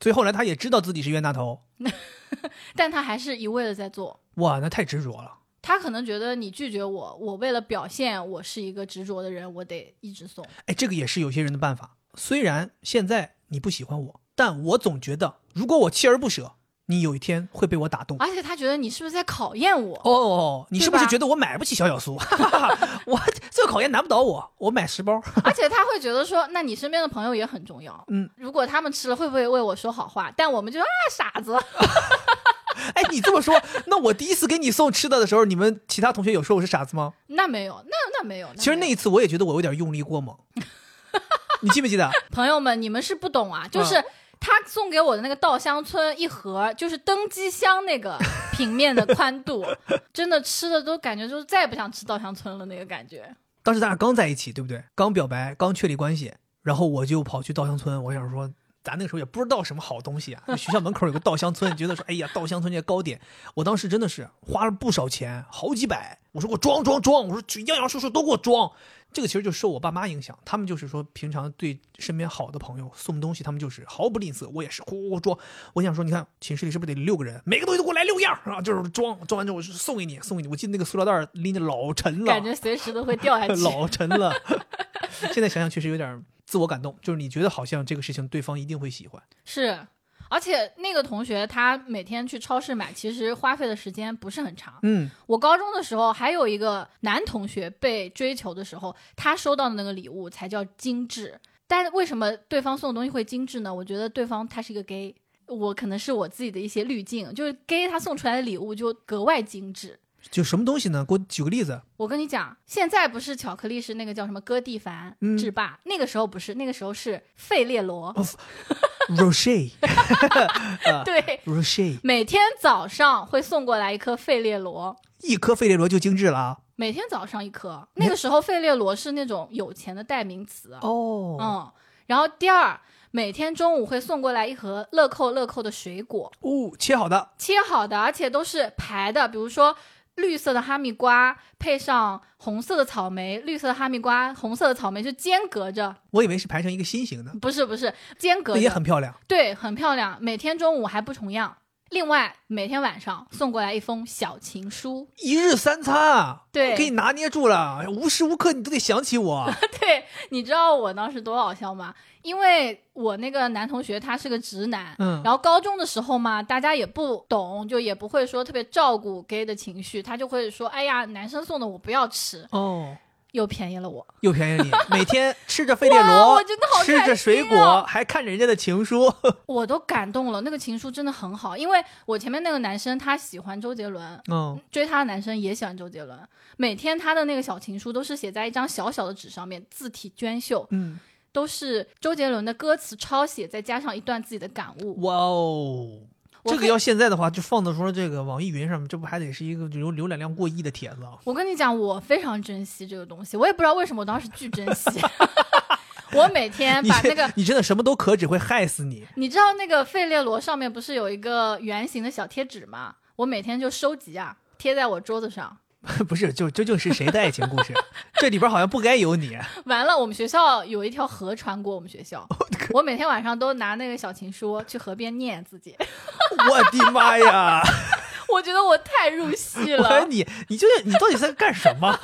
所以后来他也知道自己是冤大头。但他还是一味的在做。哇，那太执着了。他可能觉得你拒绝我，我为了表现我是一个执着的人，我得一直送。哎，这个也是有些人的办法。虽然现在你不喜欢我，但我总觉得，如果我锲而不舍，你有一天会被我打动。而且他觉得你是不是在考验我？哦，你是不是觉得我买不起小小酥？哈哈哈我这个考验难不倒我，我买十包。而 且他会觉得说，那你身边的朋友也很重要。嗯，如果他们吃了，会不会为我说好话？但我们就啊，傻子。哎，你这么说，那我第一次给你送吃的的时候，你们其他同学有说我是傻子吗？那没有，那那没有。其实那一次我也觉得我有点用力过猛。你记不记得？朋友们，你们是不懂啊，就是他送给我的那个稻香村一盒，就是登机箱那个平面的宽度，真的吃的都感觉就是再也不想吃稻香村了那个感觉。当时咱俩刚在一起，对不对？刚表白，刚确立关系，然后我就跑去稻香村，我想说咱那个时候也不知道什么好东西啊，就学校门口有个稻香村，觉得说，哎呀，稻香村这糕点，我当时真的是花了不少钱，好几百。我说给我装装装，我说去样样叔叔都给我装。这个其实就受我爸妈影响，他们就是说平常对身边好的朋友送东西，他们就是毫不吝啬。我也是呼呼装。我想说，你看寝室里是不是得六个人，每个东西都给我来六样啊？就是装装完之后我就送给你，送给你。我记得那个塑料袋拎的老沉了，感觉随时都会掉下 去。老沉了。现在想想确实有点自我感动，就是你觉得好像这个事情对方一定会喜欢。是，而且那个同学他每天去超市买，其实花费的时间不是很长。嗯，我高中的时候还有一个男同学被追求的时候，他收到的那个礼物才叫精致。但是为什么对方送的东西会精致呢？我觉得对方他是一个 gay，我可能是我自己的一些滤镜，就是 gay 他送出来的礼物就格外精致。就什么东西呢？给我举个例子。我跟你讲，现在不是巧克力是那个叫什么哥蒂凡嗯制霸，那个时候不是，那个时候是费列罗。Roche，对，Roche，每天早上会送过来一颗费列罗，一颗费列罗就精致了啊。每天早上一颗。那个时候费列罗是那种有钱的代名词。哦，嗯，然后第二，每天中午会送过来一盒乐扣乐扣的水果，哦，切好的，切好的，而且都是排的，比如说。绿色的哈密瓜配上红色的草莓，绿色的哈密瓜，红色的草莓是间隔着，我以为是排成一个心形的，不是不是间隔着，也很漂亮。对，很漂亮。每天中午还不重样。另外，每天晚上送过来一封小情书。一日三餐啊，对我给你拿捏住了，无时无刻你都得想起我。对，你知道我当时多好笑吗？因为我那个男同学他是个直男，嗯然后高中的时候嘛，大家也不懂，就也不会说特别照顾 gay 的情绪，他就会说，哎呀，男生送的我不要吃，哦，又便宜了我。又便宜了你，每天吃着费列罗，我真的好吃着水果，啊还看着人家的情书。我都感动了，那个情书真的很好，因为我前面那个男生他喜欢周杰伦，嗯，追他的男生也喜欢周杰伦，每天他的那个小情书都是写在一张小小的纸上面，字体娟秀，嗯，都是周杰伦的歌词抄写，再加上一段自己的感悟。哇哦。这个要现在的话，就放到说这个网易云上面，这不还得是一个浏浏览量过亿的帖子啊？我跟你讲，我非常珍惜这个东西，我也不知道为什么我当时巨珍惜。我每天把那个，你真的什么都可，只会害死你。你知道那个费列罗上面不是有一个圆形的小贴纸吗？我每天就收集啊，贴在我桌子上。不是，就究竟是谁的爱情故事？这里边好像不该有你。完了，我们学校有一条河穿过我们学校，我每天晚上都拿那个小情书去河边念自己。我的妈呀！我觉得我太入戏我说了，你，你究竟你到底在干什么？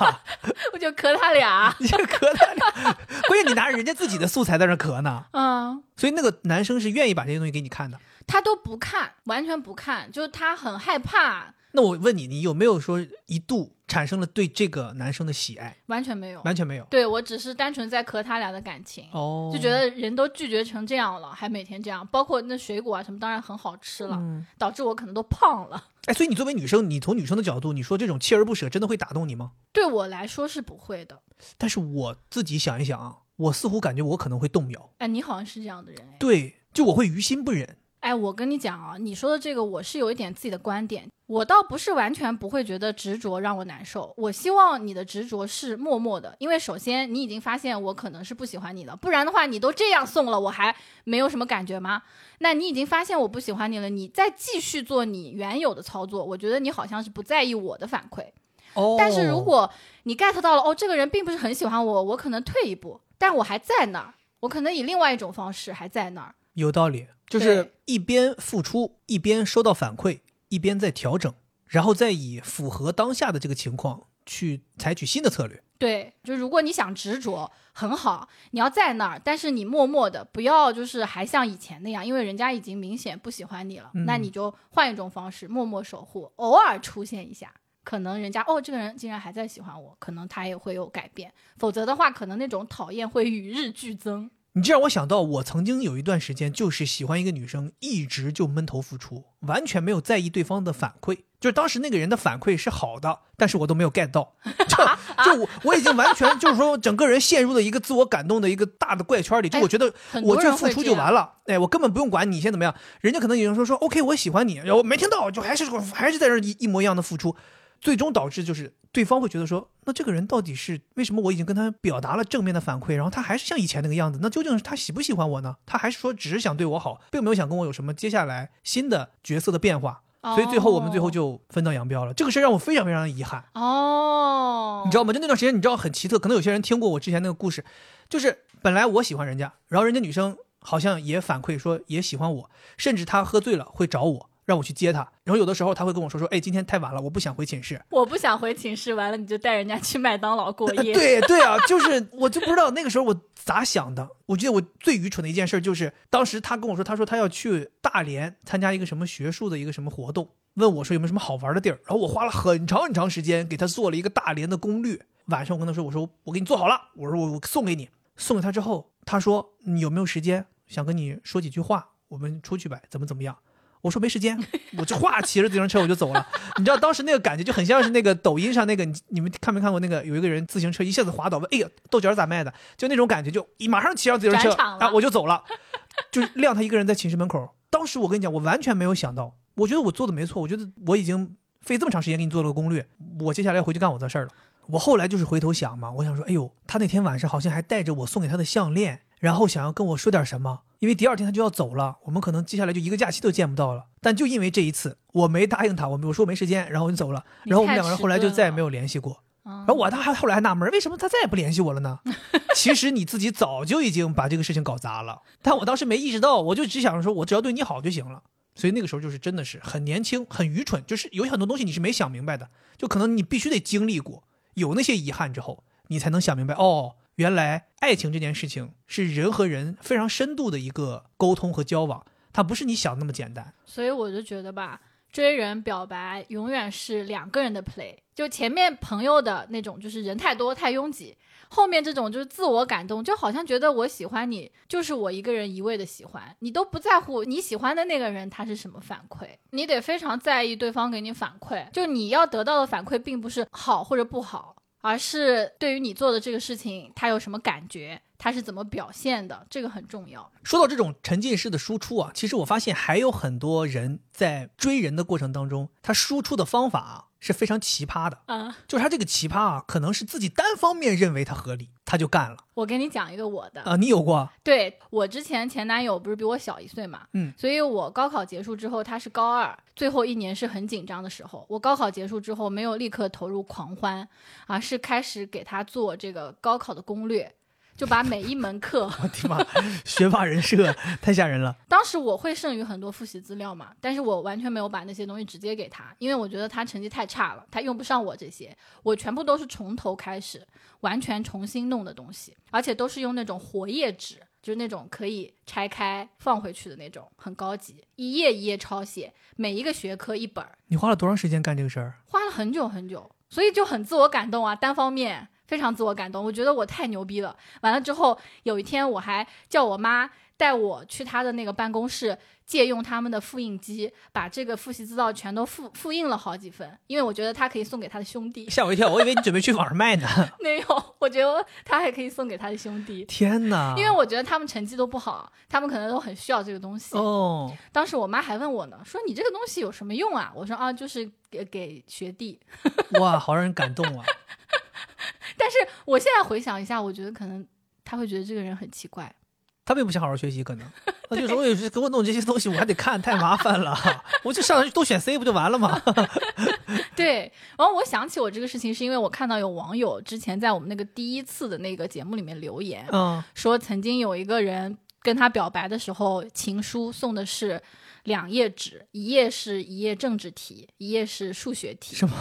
我就磕他俩。你就磕他俩，关键你拿着人家自己的素材在那磕呢。嗯，所以那个男生是愿意把这些东西给你看的。他都不看，完全不看，就是他很害怕，那我问你，你有没有说一度产生了对这个男生的喜爱？完全没有。完全没有。对我只是单纯在磕他俩的感情，哦就觉得人都拒绝成这样了，还每天这样，包括那水果啊什么，当然很好吃了，嗯，导致我可能都胖了。哎，所以你作为女生，你从女生的角度，你说这种锲而不舍真的会打动你吗？对我来说是不会的。但是我自己想一想啊，我似乎感觉我可能会动摇。哎，你好像是这样的人哎。对，就我会于心不忍。哎，我跟你讲啊，你说的这个我是有一点自己的观点，我倒不是完全不会觉得执着让我难受。我希望你的执着是默默的，因为首先你已经发现我可能是不喜欢你的，不然的话你都这样送了，我还没有什么感觉吗？那你已经发现我不喜欢你了，你再继续做你原有的操作，我觉得你好像是不在意我的反馈。哦但是如果你 get 到了，哦，这个人并不是很喜欢我，我可能退一步，但我还在那儿，我可能以另外一种方式还在那儿。有道理，就是一边付出，一边收到反馈，一边在调整，然后再以符合当下的这个情况去采取新的策略。对，就如果你想执着，很好，你要在那儿，但是你默默的，不要就是还像以前那样，因为人家已经明显不喜欢你了，嗯那你就换一种方式，默默守护，偶尔出现一下，可能人家哦，这个人竟然还在喜欢我，可能他也会有改变，否则的话，可能那种讨厌会与日俱增。你这让我想到，我曾经有一段时间就是喜欢一个女生，一直就闷头付出，完全没有在意对方的反馈。就是当时那个人的反馈是好的，但是我都没有 get 到，就 就我我已经完全就是说整个人陷入了一个自我感动的一个大的怪圈里，就我觉得我就付出就完了，哎，我根本不用管你先怎么样，人家可能有人说说 OK 我喜欢你，然后没听到就还是还是在这一一模一样的付出，最终导致就是对方会觉得说，那这个人到底是为什么我已经跟他表达了正面的反馈，然后他还是像以前那个样子？那究竟是他喜不喜欢我呢？他还是说只是想对我好，并没有想跟我有什么接下来新的角色的变化？所以最后我们最后就分道扬镳了。这个事让我非常非常的遗憾。哦，你知道吗？就那段时间，你知道很奇特，可能有些人听过我之前那个故事，就是本来我喜欢人家，然后人家女生好像也反馈说也喜欢我，甚至她喝醉了会找我。让我去接他，然后有的时候他会跟我说说，哎，今天太晚了，我不想回寝室。我不想回寝室，完了你就带人家去麦当劳过夜。对对啊，就是我就不知道那个时候我咋想的。我记得我最愚蠢的一件事就是，当时他跟我说，他说他要去大连参加一个什么学术的一个什么活动，问我说有没有什么好玩的地儿。然后我花了很长很长时间给他做了一个大连的攻略。晚上我跟他说，我说我给你做好了，我说我我送给你。送给他之后，他说你有没有时间想跟你说几句话？我们出去呗，怎么怎么样？我说没时间，我就哗骑着自行车我就走了。你知道当时那个感觉就很像是那个抖音上那个，你你们看没看过那个有一个人自行车一下子滑倒，问哎呀豆角咋卖的？就那种感觉，就一马上骑上自行车啊我就走了，就晾他一个人在寝室门口。当时我跟你讲，我完全没有想到，我觉得我做的没错，我觉得我已经费这么长时间给你做了个攻略，我接下来回去干我的事儿了。我后来就是回头想嘛，我想说，哎呦，他那天晚上好像还带着我送给他的项链。然后想要跟我说点什么，因为第二天他就要走了，我们可能接下来就一个假期都见不到了。但就因为这一次，我没答应他，我我说没时间，然后我就走了。然后我们两个人后来就再也没有联系过。然后我他还后来还纳闷，为什么他再也不联系我了呢？其实你自己早就已经把这个事情搞砸了，但我当时没意识到，我就只想着说我只要对你好就行了。所以那个时候就是真的是很年轻，很愚蠢，就是有很多东西你是没想明白的，就可能你必须得经历过，有那些遗憾之后，你才能想明白哦。原来爱情这件事情是人和人非常深度的一个沟通和交往，它不是你想那么简单。所以我就觉得吧，追人表白永远是两个人的 play，就前面朋友的那种，就是人太多太拥挤；后面这种就是自我感动，就好像觉得我喜欢你，就是我一个人一味的喜欢你，都不在乎你喜欢的那个人他是什么反馈，你得非常在意对方给你反馈，就你要得到的反馈并不是好或者不好。而是对于你做的这个事情，他有什么感觉，他是怎么表现的，这个很重要。说到这种沉浸式的输出啊，其实我发现还有很多人在追人的过程当中，他输出的方法。是非常奇葩的啊！就是他这个奇葩啊，可能是自己单方面认为他合理，他就干了。我给你讲一个我的啊，你有过？对我之前前男友不是比我小一岁嘛，嗯，所以我高考结束之后，他是高二，最后一年是很紧张的时候。我高考结束之后没有立刻投入狂欢，而是开始给他做这个高考的攻略。就把每一门课，我的妈，学霸人设 太吓人了。当时我会剩余很多复习资料嘛，但是我完全没有把那些东西直接给他，因为我觉得他成绩太差了，他用不上我这些。我全部都是从头开始，完全重新弄的东西，而且都是用那种活页纸，就是那种可以拆开放回去的那种，很高级，一页一页抄写，每一个学科一本。你花了多长时间干这个事儿？花了很久很久，所以就很自我感动啊，单方面。非常自我感动，我觉得我太牛逼了。完了之后，有一天我还叫我妈带我去她的那个办公室，借用他们的复印机，把这个复习资料全都复复印了好几份，因为我觉得他可以送给他的兄弟。吓我一跳，我以为你准备去网上卖呢。没有，我觉得他还可以送给他的兄弟。天哪！因为我觉得他们成绩都不好，他们可能都很需要这个东西。哦。当时我妈还问我呢，说你这个东西有什么用啊？我说啊，就是给给学弟。哇，好让人感动啊！但是我现在回想一下，我觉得可能他会觉得这个人很奇怪，他并不想好好学习，可能 他就说：“我有时给我弄这些东西，我还得看，太麻烦了，我就上去都选 C 不就完了吗？”对。然后我想起我这个事情，是因为我看到有网友之前在我们那个第一次的那个节目里面留言，嗯，说曾经有一个人跟他表白的时候，情书送的是两页纸，一页是一页政治题，一页是数学题，什么？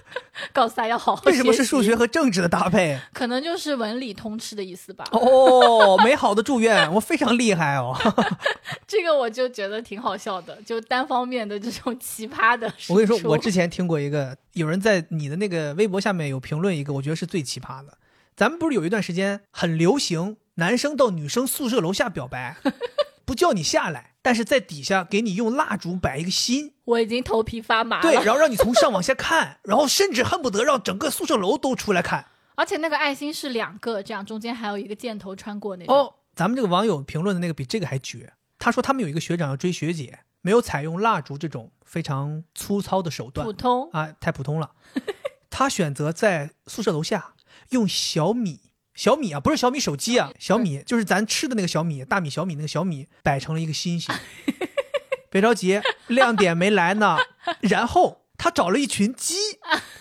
告诉他要好好为什么是数学和政治的搭配？可能就是文理通吃的意思吧。哦，美好的祝愿，我非常厉害哦。这个我就觉得挺好笑的，就单方面的这种奇葩的。我跟你说，我之前听过一个，有人在你的那个微博下面有评论一个，我觉得是最奇葩的。咱们不是有一段时间很流行男生到女生宿舍楼下表白，不叫你下来。但是在底下给你用蜡烛摆一个心，我已经头皮发麻了。对，然后让你从上往下看，然后甚至恨不得让整个宿舍楼都出来看。而且那个爱心是两个，这样中间还有一个箭头穿过那种。哦，咱们这个网友评论的那个比这个还绝。他说他们有一个学长要追学姐，没有采用蜡烛这种非常粗糙的手段普通啊，太普通了。他选择在宿舍楼下用小米，小米啊，不是小米手机啊，小米就是咱吃的那个小米，大米、小米那个小米，摆成了一个心形。别着急，亮点没来呢。然后他找了一群鸡，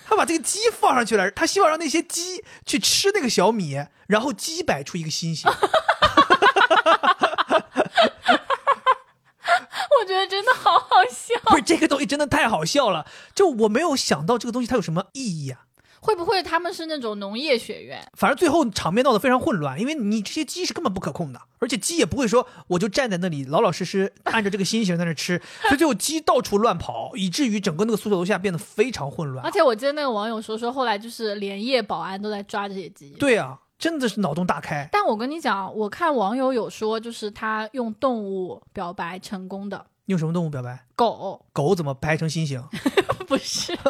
他把这个鸡放上去了，他希望让那些鸡去吃那个小米，然后鸡摆出一个心形。我觉得真的好好笑。不是这个东西真的太好笑了，就我没有想到这个东西它有什么意义啊。会不会他们是那种农业学院？反正最后场面闹得非常混乱，因为你这些鸡是根本不可控的，而且鸡也不会说我就站在那里老老实实按照这个心形在那吃，所以最后鸡到处乱跑，以至于整个那个宿舍楼下变得非常混乱而。且我记得那个网友说，说后来就是连夜保安都在抓这些鸡。对啊，真的是脑洞大开。但我跟你讲，我看网友有说，就是他用动物表白成功的用什么动物表白？狗，狗怎么拍成心形？不是。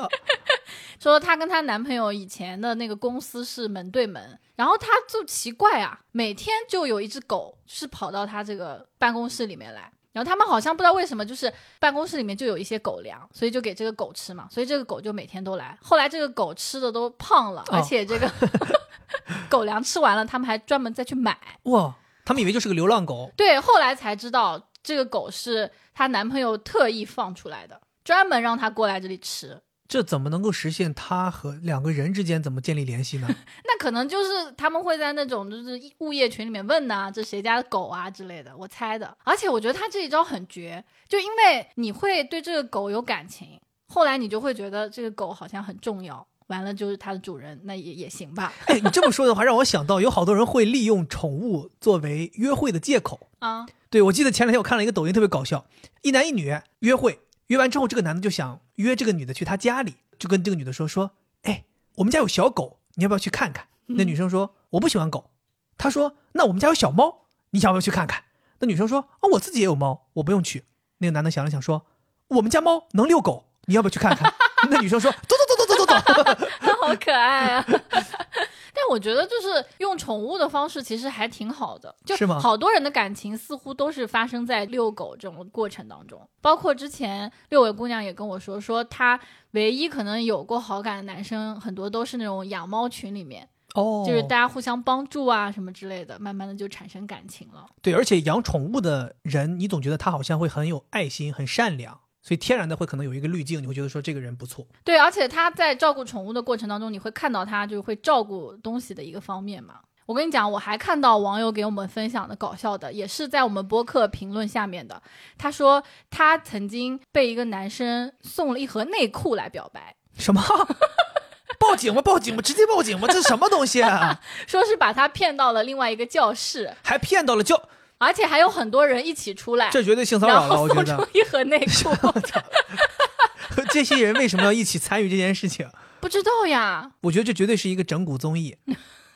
说她跟她男朋友以前的那个公司是门对门，然后她就奇怪啊，每天就有一只狗是跑到她这个办公室里面来，然后他们好像不知道为什么，就是办公室里面就有一些狗粮，所以就给这个狗吃嘛，所以这个狗就每天都来。后来这个狗吃的都胖了，而且这个 狗粮吃完了，他们还专门再去买。哇，他们以为就是个流浪狗。对，后来才知道这个狗是她男朋友特意放出来的，专门让她过来这里吃。这怎么能够实现他和两个人之间怎么建立联系呢？那可能就是他们会在那种就是物业群里面问呐、这谁家的狗啊之类的，我猜的。而且我觉得他这一招很绝，就因为你会对这个狗有感情，后来你就会觉得这个狗好像很重要。完了就是它的主人，那也也行吧。哎，你这么说的话，让我想到有好多人会利用宠物作为约会的借口。啊，对，我记得前两天我看了一个抖音，特别搞笑，一男一女约会，约完之后，这个男的就想约这个女的去他家里，就跟这个女的说说，哎，我们家有小狗，你要不要去看看？那女生说我不喜欢狗。他说那我们家有小猫，你想不要去看看？那女生说啊，我自己也有猫，我不用去。那个男的想了想说，我们家猫能遛狗，你要不要去看看？那女生说走走走走走走走。好可爱啊！但我觉得就是用宠物的方式，其实还挺好的。就是吗好多人的感情似乎都是发生在遛狗这种过程当中，包括之前六位姑娘也跟我说，说她唯一可能有过好感的男生，很多都是那种养猫群里面，哦就是大家互相帮助啊什么之类的，慢慢的就产生感情了。对，而且养宠物的人，你总觉得他好像会很有爱心、很善良，所以天然的会可能有一个滤镜，你会觉得说这个人不错。对，而且他在照顾宠物的过程当中，你会看到他就是会照顾东西的一个方面嘛。我跟你讲，我还看到网友给我们分享的搞笑的，也是在我们播客评论下面的。他说他曾经被一个男生送了一盒内裤来表白，什么？报警吧，报警吧，直接报警吧！这是什么东西啊？说是把他骗到了另外一个教室，还骗到了教，而且还有很多人一起出来，这绝对性骚扰了，我觉送出得。一盒内裤。这些人为什么要一起参与这件事情？不知道呀，我觉得这绝对是一个整蛊综艺，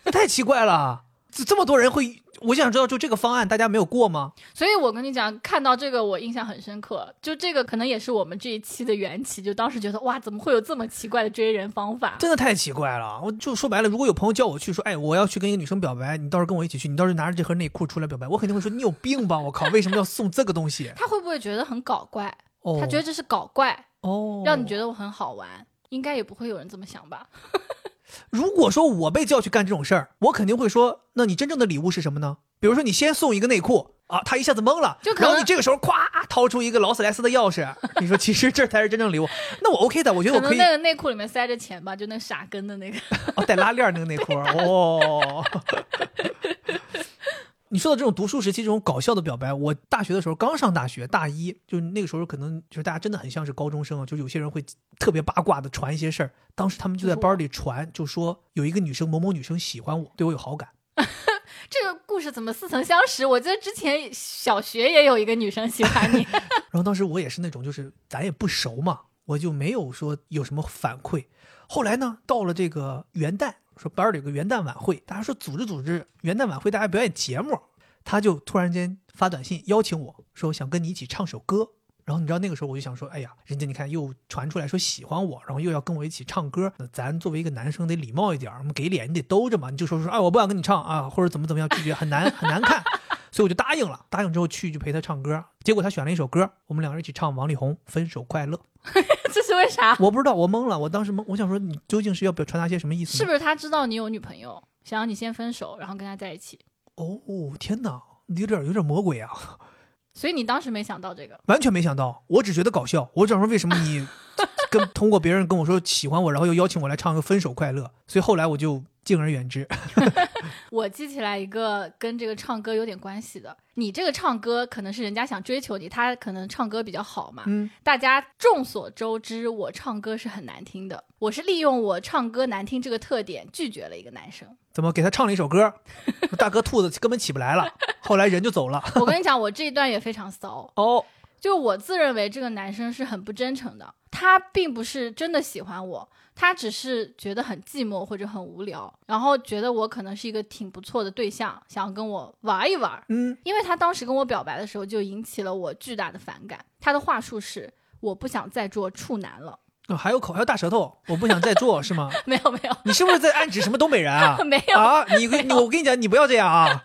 那 太奇怪了。这这么多人会，我想知道，就这个方案大家没有过吗？所以我跟你讲，看到这个我印象很深刻，就这个可能也是我们这一期的缘起，就当时觉得哇，怎么会有这么奇怪的追人方法？真的太奇怪了。我就说白了，如果有朋友叫我去说，哎，我要去跟一个女生表白，你到时候跟我一起去，你到时候拿着这盒内裤出来表白，我肯定会说你有病吧！我靠，为什么要送这个东西？他会不会觉得很搞怪？哦，他觉得这是搞怪，哦，让你觉得我很好玩，应该也不会有人这么想吧？如果说我被叫去干这种事儿，我肯定会说，那你真正的礼物是什么呢？比如说你先送一个内裤啊，他一下子懵了，就然后你这个时候咵掏出一个劳斯莱斯的钥匙，你说其实这才是真正礼物，那我 OK 的，我觉得我可以可能那个内裤里面塞着钱吧，就那傻根的那个。哦带拉链儿那个内裤儿哦。你说到这种读书时期这种搞笑的表白，我大学的时候刚上大学大一，就那个时候可能就是大家真的很像是高中生啊，就有些人会特别八卦的传一些事儿。当时他们就在班里传，就说有一个女生某某女生喜欢我，对我有好感。这个故事怎么似曾相识？我记得之前小学也有一个女生喜欢你，然后当时我也是那种，就是咱也不熟嘛，我就没有说有什么反馈。后来呢，到了这个元旦，说班里有个元旦晚会，大家说组织组织元旦晚会，大家表演节目，他就突然间发短信邀请我说想跟你一起唱首歌。然后你知道那个时候我就想说，哎呀，人家你看又传出来说喜欢我，然后又要跟我一起唱歌，那咱作为一个男生得礼貌一点，我们给脸你得兜着嘛，你就说说，哎，我不想跟你唱啊，或者怎么怎么样拒绝，很难很难看。所以我就答应了。答应之后去就陪他唱歌，结果他选了一首歌，我们两个人一起唱王力宏《分手快乐》。这是为啥？我不知道，我懵了，我当时懵，我想说你究竟是要表传达些什么意思？是不是他知道你有女朋友，想让你先分手，然后跟他在一起？哦，天哪，有点有点魔鬼啊！所以你当时没想到这个，完全没想到，我只觉得搞笑。我想说，为什么你 跟通过别人跟我说喜欢我，然后又邀请我来唱个《分手快乐》？所以后来我就敬而远之。我记起来一个跟这个唱歌有点关系的。你这个唱歌可能是人家想追求你，他可能唱歌比较好嘛。嗯，大家众所周知，我唱歌是很难听的。我是利用我唱歌难听这个特点拒绝了一个男生。怎么给他唱了一首歌？大哥兔子根本起不来了，后来人就走了。我跟你讲，我这一段也非常骚。哦，就我自认为这个男生是很不真诚的，他并不是真的喜欢我，他只是觉得很寂寞或者很无聊，然后觉得我可能是一个挺不错的对象，想要跟我玩一玩。嗯，因为他当时跟我表白的时候，就引起了我巨大的反感。他的话术是：我不想再做处男了。哦还有口，还有大舌头，我不想再做，是吗？没有没有你是不是在暗指什么东北人啊？没有，啊，你你我跟你讲，你不要这样啊！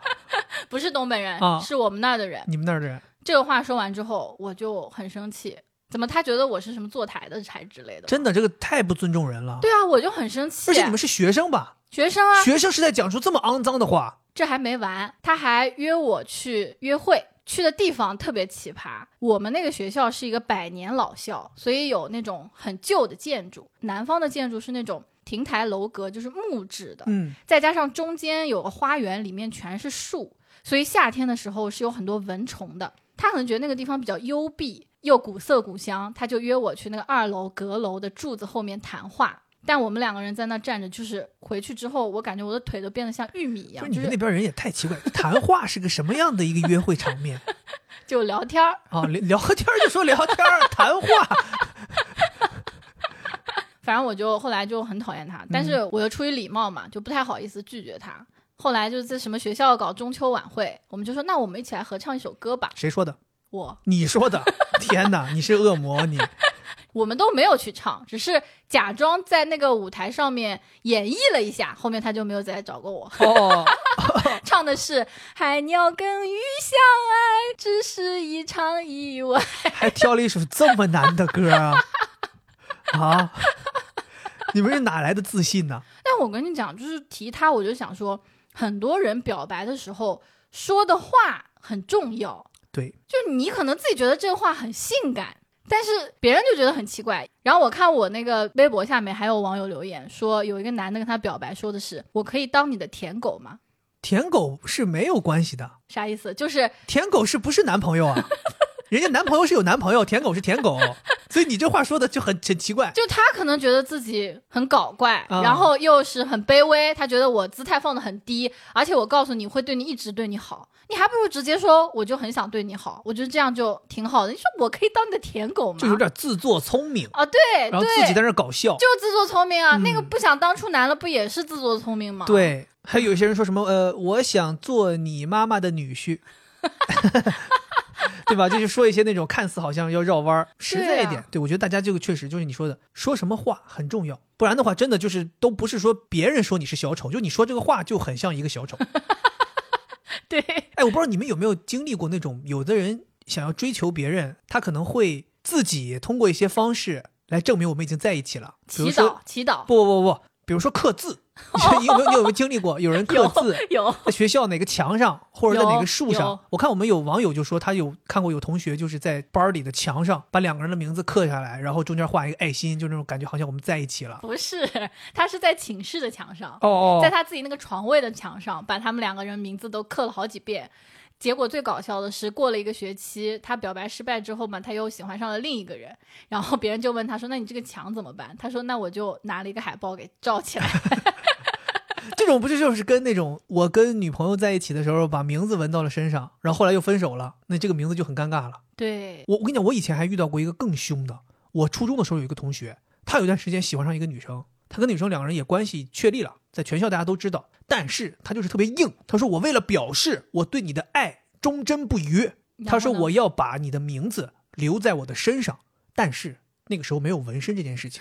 不是东北人，啊是我们那儿的人。你们那儿的人，这个话说完之后，我就很生气，怎么他觉得我是什么坐台的才之类的？真的这个太不尊重人了。对啊，我就很生气。而且你们是学生吧？学生啊，学生是在讲出这么肮脏的话，这还没完，他还约我去约会，去的地方特别奇葩。我们那个学校是一个百年老校，所以有那种很旧的建筑。南方的建筑是那种亭台楼阁，就是木质的，嗯，再加上中间有个花园，里面全是树，所以夏天的时候是有很多蚊虫的。他可能觉得那个地方比较幽闭，又古色古香，他就约我去那个二楼阁楼的柱子后面谈话。但我们两个人在那站着，就是回去之后，我感觉我的腿都变得像玉米一样，不是你就是们那边人也太奇怪，谈话是个什么样的一个约会场面就聊天儿。啊？聊聊天儿就说聊天儿，谈话，反正我就后来就很讨厌他，但是我又出于礼貌嘛，就不太好意思拒绝他。后来就是在什么学校搞中秋晚会，我们就说那我们一起来合唱一首歌吧。谁说的？我你说的？天哪，你是恶魔你！我们都没有去唱，只是假装在那个舞台上面演绎了一下，后面他就没有再找过我。哦，唱的是海鸟跟鱼相爱，只是一场意外。还挑了一首这么难的歌啊！啊，你们是哪来的自信呢？但我跟你讲，就是提他，我就想说，很多人表白的时候说的话很重要。对，就你可能自己觉得这个话很性感，但是别人就觉得很奇怪。然后我看我那个微博下面还有网友留言说，有一个男的跟他表白，说的是“我可以当你的舔狗吗舔狗是没有关系的，”？啥意思？就是舔狗是不是男朋友啊？人家男朋友是有男朋友，舔狗是舔狗，所以你这话说的就很很奇怪。就他可能觉得自己很搞怪，啊然后又是很卑微，他觉得我姿态放的很低，而且我告诉你会对你一直对你好，你还不如直接说我就很想对你好，我觉得这样就挺好的。你说我可以当你的舔狗吗？就有点自作聪明，啊，对然后，自己在那搞笑。就自作聪明啊，嗯那个不想当初男了，不也是自作聪明吗？，对，还有一些人说什么呃，我想做你妈妈的女婿，对吧？就是说一些那种看似好像要绕弯儿，实在一点。对,、我觉得大家这个确实就是你说的，说什么话很重要，不然的话，真的就是都不是说别人说你是小丑，就你说这个话就很像一个小丑。对，哎，我不知道你们有没有经历过那种，有的人想要追求别人，他可能会自己通过一些方式来证明我们已经在一起了，比祈如说祷祈祷，不不不不，比如说刻字，你有没有你有没有经历过有人 刻字？有在学校哪个墙上，或者在哪个树上，我看我们有网友就说他有看过有同学就是在班里的墙上把两个人的名字刻下来，然后中间画一个爱心，就那种感觉好像我们在一起了。不是，他是在寝室的墙上，哦哦在他自己那个床位的墙上，把他们两个人名字都刻了好几遍。结果最搞笑的是，过了一个学期，他表白失败之后嘛，他又喜欢上了另一个人，然后别人就问他说：“那你这个墙怎么办？”他说：“那我就拿了一个海报给罩起来。这种不就就是跟那种我跟女朋友在一起的时候把名字纹到了身上，然后后来又分手了，那这个名字就很尴尬了。”对，我我跟你讲，我以前还遇到过一个更凶的。我初中的时候有一个同学，他有一段时间喜欢上一个女生，他跟女生两个人也关系确立了，在全校大家都知道，但是他就是特别硬。他说我为了表示我对你的爱忠贞不渝，他说我要把你的名字留在我的身上，但是那个时候没有纹身这件事情，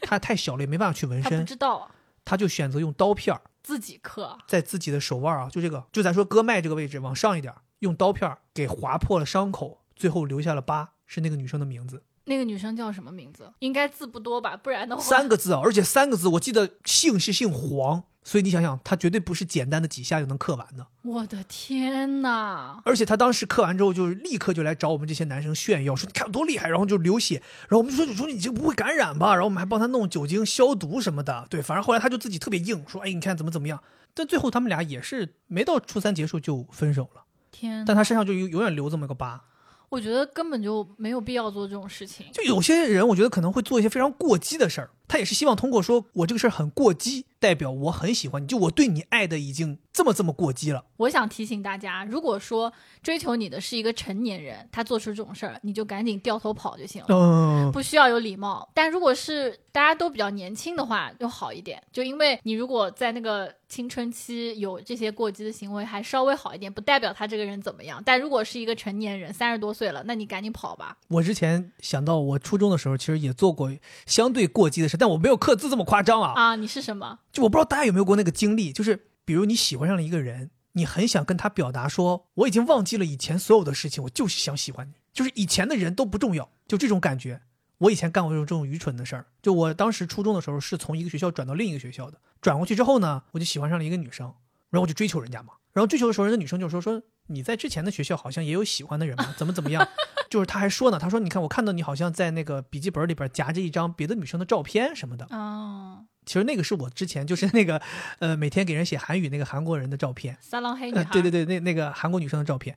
他太小了也没办法去纹他不身，知道啊他就选择用刀片儿自己刻，在自己的手腕啊，就这个，就咱说割脉这个位置往上一点儿，用刀片儿给划破了伤口，最后留下了疤，是那个女生的名字，那个女生叫什么名字？应该字不多吧，不然的话，三个字啊，而且三个字，我记得姓是姓黄，所以你想想，她绝对不是简单的几下就能刻完的。我的天呐！而且她当时刻完之后，就是立刻就来找我们这些男生炫耀，说你看我多厉害，然后就流血，然后我们就说你说你这不会感染吧？然后我们还帮他弄酒精消毒什么的。对，反正后来他就自己特别硬，说哎你看怎么怎么样。但最后他们俩也是没到初三结束就分手了，天，但他身上就永永远留这么个疤。我觉得根本就没有必要做这种事情。就有些人，我觉得可能会做一些非常过激的事儿，他也是希望通过说我这个事儿很过激，代表我很喜欢你，就我对你爱的已经这么这么过激了。我想提醒大家，如果说追求你的是一个成年人，他做出这种事儿，你就赶紧掉头跑就行了。嗯，不需要有礼貌，但如果是大家都比较年轻的话，就好一点。就因为你如果在那个青春期有这些过激的行为，还稍微好一点，不代表他这个人怎么样。但如果是一个成年人，三十多岁了，那你赶紧跑吧。我之前想到我初中的时候，其实也做过相对过激的事，但我没有刻字这么夸张啊。啊，你是什么？就我不知道大家有没有过那个经历，就是比如你喜欢上了一个人，你很想跟他表达说，我已经忘记了以前所有的事情，我就是想喜欢你，就是以前的人都不重要，就这种感觉。我以前干过这种这种愚蠢的事儿，就我当时初中的时候是从一个学校转到另一个学校的，转过去之后呢，我就喜欢上了一个女生，然后我就追求人家嘛，然后追求的时候，人家女生就说说你在之前的学校好像也有喜欢的人嘛，怎么怎么样，就是他还说呢，他说你看我看到你好像在那个笔记本里边夹着一张别的女生的照片什么的，哦，其实那个是我之前就是那个呃每天给人写韩语那个韩国人的照片，三郎黑女孩。呃对对对，那那个韩国女生的照片，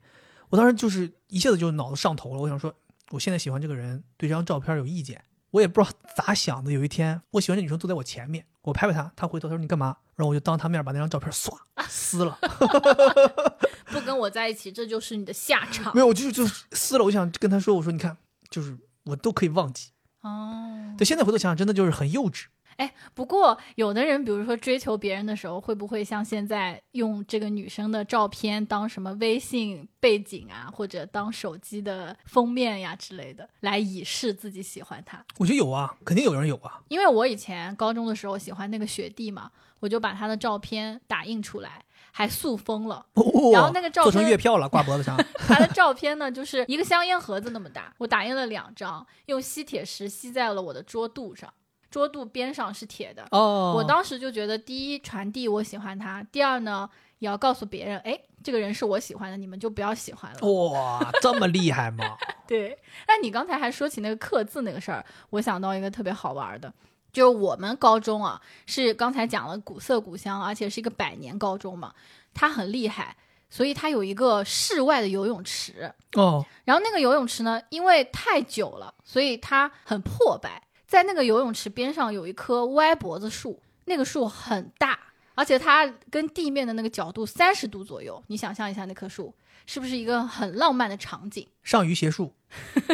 我当时就是一下子就脑子上头了，我想说我现在喜欢这个人，对这张照片有意见。我也不知道咋想的。有一天，我喜欢这女生坐在我前面，我拍拍她，她回头她说你干嘛？然后我就当她面把那张照片唰撕了，不跟我在一起，这就是你的下场没。有，我就是就是撕了。我想跟他说，我说你看，就是我都可以忘记。哦，对，现在回头想想，真的就是很幼稚。哎，不过有的人，比如说追求别人的时候，会不会像现在用这个女生的照片当什么微信背景啊，或者当手机的封面呀之类的，来以示自己喜欢她？我觉得有啊，肯定有人有啊。因为我以前高中的时候喜欢那个学弟嘛，我就把他的照片打印出来，还塑封了。哦然后那个照片做成月票了，挂脖子上。他的照片呢，就是一个香烟盒子那么大，我打印了两张，用吸铁石吸在了我的桌肚上，桌肚边上是铁的。哦，我当时就觉得，第一传递我喜欢他，第二呢，也要告诉别人，哎，这个人是我喜欢的，你们就不要喜欢了。哇，这么厉害吗？对，那你刚才还说起那个刻字那个事儿，我想到一个特别好玩的，就是我们高中啊，是刚才讲了古色古香，而且是一个百年高中嘛，它很厉害，所以它有一个室外的游泳池。哦，然后那个游泳池呢，因为太久了，所以它很破败。在那个游泳池边上有一棵歪脖子树，那个树很大，而且它跟地面的那个角度三十度左右。你想象一下那棵树是不是一个很浪漫的场景？上鱼邪术。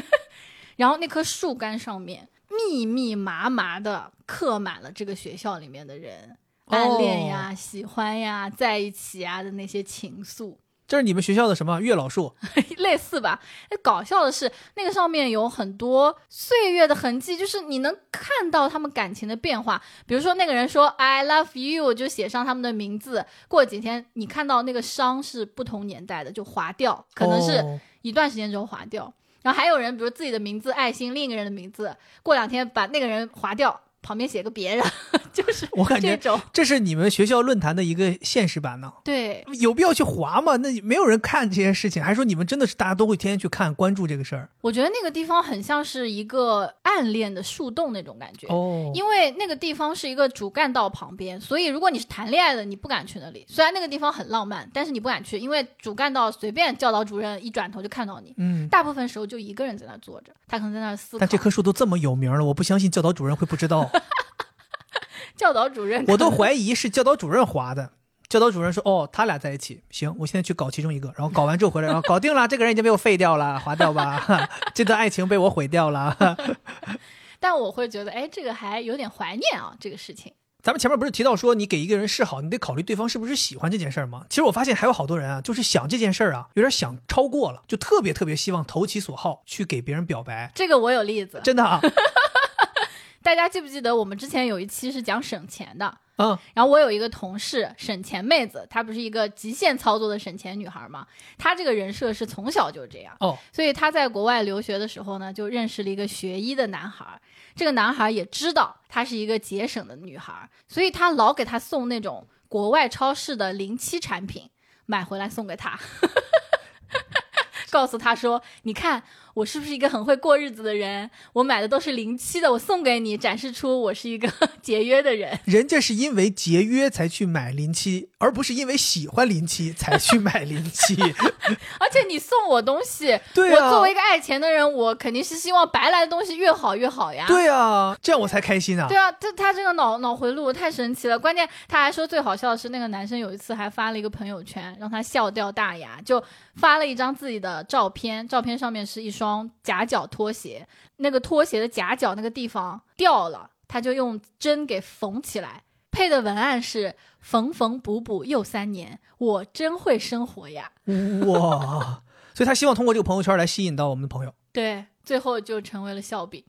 然后那棵树干上面密密麻麻的刻满了这个学校里面的人暗恋呀、喜欢呀、在一起啊的那些情愫。这是你们学校的什么月老树？类似吧。哎，搞笑的是，那个上面有很多岁月的痕迹，就是你能看到他们感情的变化。比如说，那个人说 “I love you”，就写上他们的名字。过几天，你看到那个伤是不同年代的，就划掉，可能是哦一段时间之后划掉。然后还有人，比如自己的名字爱心，另一个人的名字，过两天把那个人划掉，旁边写个别人，就是我感觉这种。这是你们学校论坛的一个现实版呢。对，有必要去划吗？那没有人看这些事情，还说你们真的是大家都会天天去看关注这个事儿我觉得那个地方很像是一个暗恋的树洞那种感觉。哦因为那个地方是一个主干道旁边，所以如果你是谈恋爱的，你不敢去那里。虽然那个地方很浪漫，但是你不敢去，因为主干道随便教导主任一转头就看到你，嗯，大部分时候就一个人在那坐着，他可能在那思考。但这棵树都这么有名了，我不相信教导主任会不知道，教导主任，我都怀疑是教导主任划的。教导主任说：“哦，他俩在一起，行，我现在去搞其中一个，然后搞完之后回来，然后搞定了，这个人已经被我废掉了，划掉吧，这段爱情被我毁掉了。但我会觉得，哎，这个还有点怀念啊，这个事情。咱们前面不是提到说，你给一个人示好，你得考虑对方是不是喜欢这件事儿吗？其实我发现还有好多人啊，就是想这件事儿啊，有点想超过了，就特别特别希望投其所好去给别人表白，这个我有例子，真的啊，大家记不记得我们之前有一期是讲省钱的？嗯，然后我有一个同事，省钱妹子，她不是一个极限操作的省钱女孩吗？她这个人设是从小就这样，哦，所以她在国外留学的时候呢，就认识了一个学医的男孩儿。这个男孩儿也知道她是一个节省的女孩儿，所以他老给她送那种国外超市的零七产品，买回来送给她。告诉她说：“你看我是不是一个很会过日子的人？我买的都是零七的，我送给你，展示出我是一个 节约的人。人家是因为节约才去买零七，而不是因为喜欢零七才去买零七。而且你送我东西，对啊我作为一个爱钱的人，我肯定是希望白来的东西越好越好呀。对啊，这样我才开心啊对。啊，他他这个脑脑回路太神奇了。关键他还说最好笑的是，那个男生有一次还发了一个朋友圈，让他笑掉大牙，就发了一张自己的照片，照片上面是一双夹脚拖鞋，那个拖鞋的夹脚那个地方掉了，他就用针给缝起来。配的文案是“缝缝补补又三年，我真会生活呀哇，所以他希望通过这个朋友圈来吸引到我们的朋友。”。对，最后就成为了笑柄。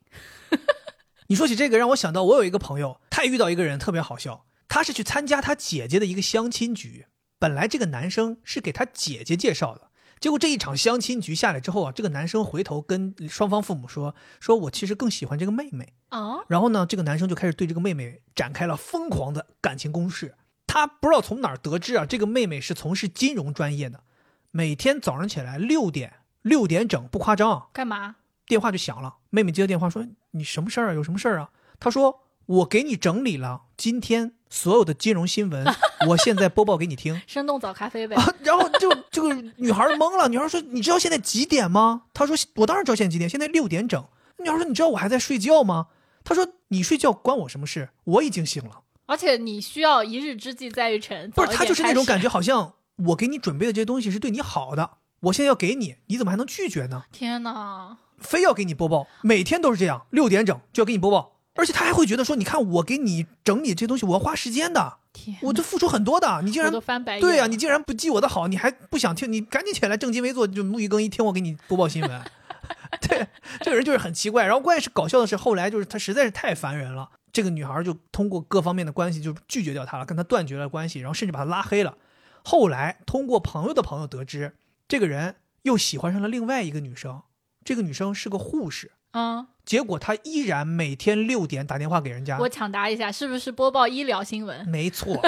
你说起这个，让我想到我有一个朋友，他也遇到一个人特别好笑，他是去参加他姐姐的一个相亲局。本来这个男生是给他姐姐介绍的，结果这一场相亲局下来之后啊，这个男生回头跟双方父母说：“说我其实更喜欢这个妹妹。”哦，然后呢，这个男生就开始对这个妹妹展开了疯狂的感情攻势。他不知道从哪儿得知啊，这个妹妹是从事金融专业的，每天早上起来六点六点整，不夸张啊，干嘛？电话就响了。妹妹接了电话说：“你什么事儿啊？有什么事儿啊？”他说：“我给你整理了今天所有的金融新闻，我现在播报给你听。生动早咖啡呗。啊”然后就这个女孩懵了，女孩说：“你知道现在几点吗？”她说：“我当然知道现在几点，现在六点整。”女孩说：“你知道我还在睡觉吗？”她说：“你睡觉关我什么事？我已经醒了。而且你需要一日之计在于晨，不是，他就是那种感觉。觉，好像我给你准备的这些东西是对你好的，我现在要给你，你怎么还能拒绝呢？天哪！非要给你播报，每天都是这样，六点整就要给你播报，而且他还会觉得说，你看我给你整理这些东西，我要花时间的，我就付出很多的，你竟然。对呀、你竟然不记我的好，你还不想听，你赶紧起来正襟危坐，就沐浴更衣，听我给你播报新闻。对，这个人就是很奇怪。然后关键是搞笑的是，后来就是他实在是太烦人了，这个女孩就通过各方面的关系就拒绝掉他了，跟他断绝了关系，然后甚至把他拉黑了。后来通过朋友的朋友得知，这个人又喜欢上了另外一个女生，这个女生是个护士。嗯，结果他依然每天六点打电话给人家，我抢答一下，是不是播报医疗新闻？没错，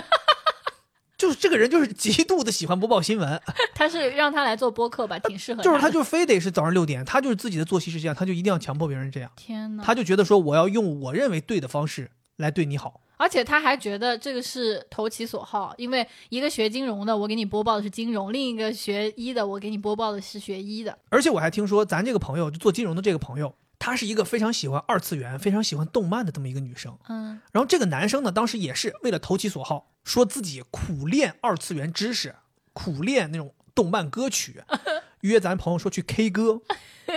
就是这个人就是极度的喜欢播报新闻，他是让他来做播客吧，挺适合。就是他，就非得是早上六点，他就是自己的作息是这样，他就一定要强迫别人这样，天哪！他就觉得说我要用我认为对的方式来对你好。而且他还觉得这个是投其所好，因为一个学金融的，我给你播报的是金融；另一个学医的，我给你播报的是学医的。而且我还听说咱这个朋友就做金融的这个朋友，她是一个非常喜欢二次元、非常喜欢动漫的这么一个女生。嗯，然后这个男生呢，当时也是为了投其所好，说自己苦练二次元知识，苦练那种动漫歌曲，约咱朋友说去 K 歌。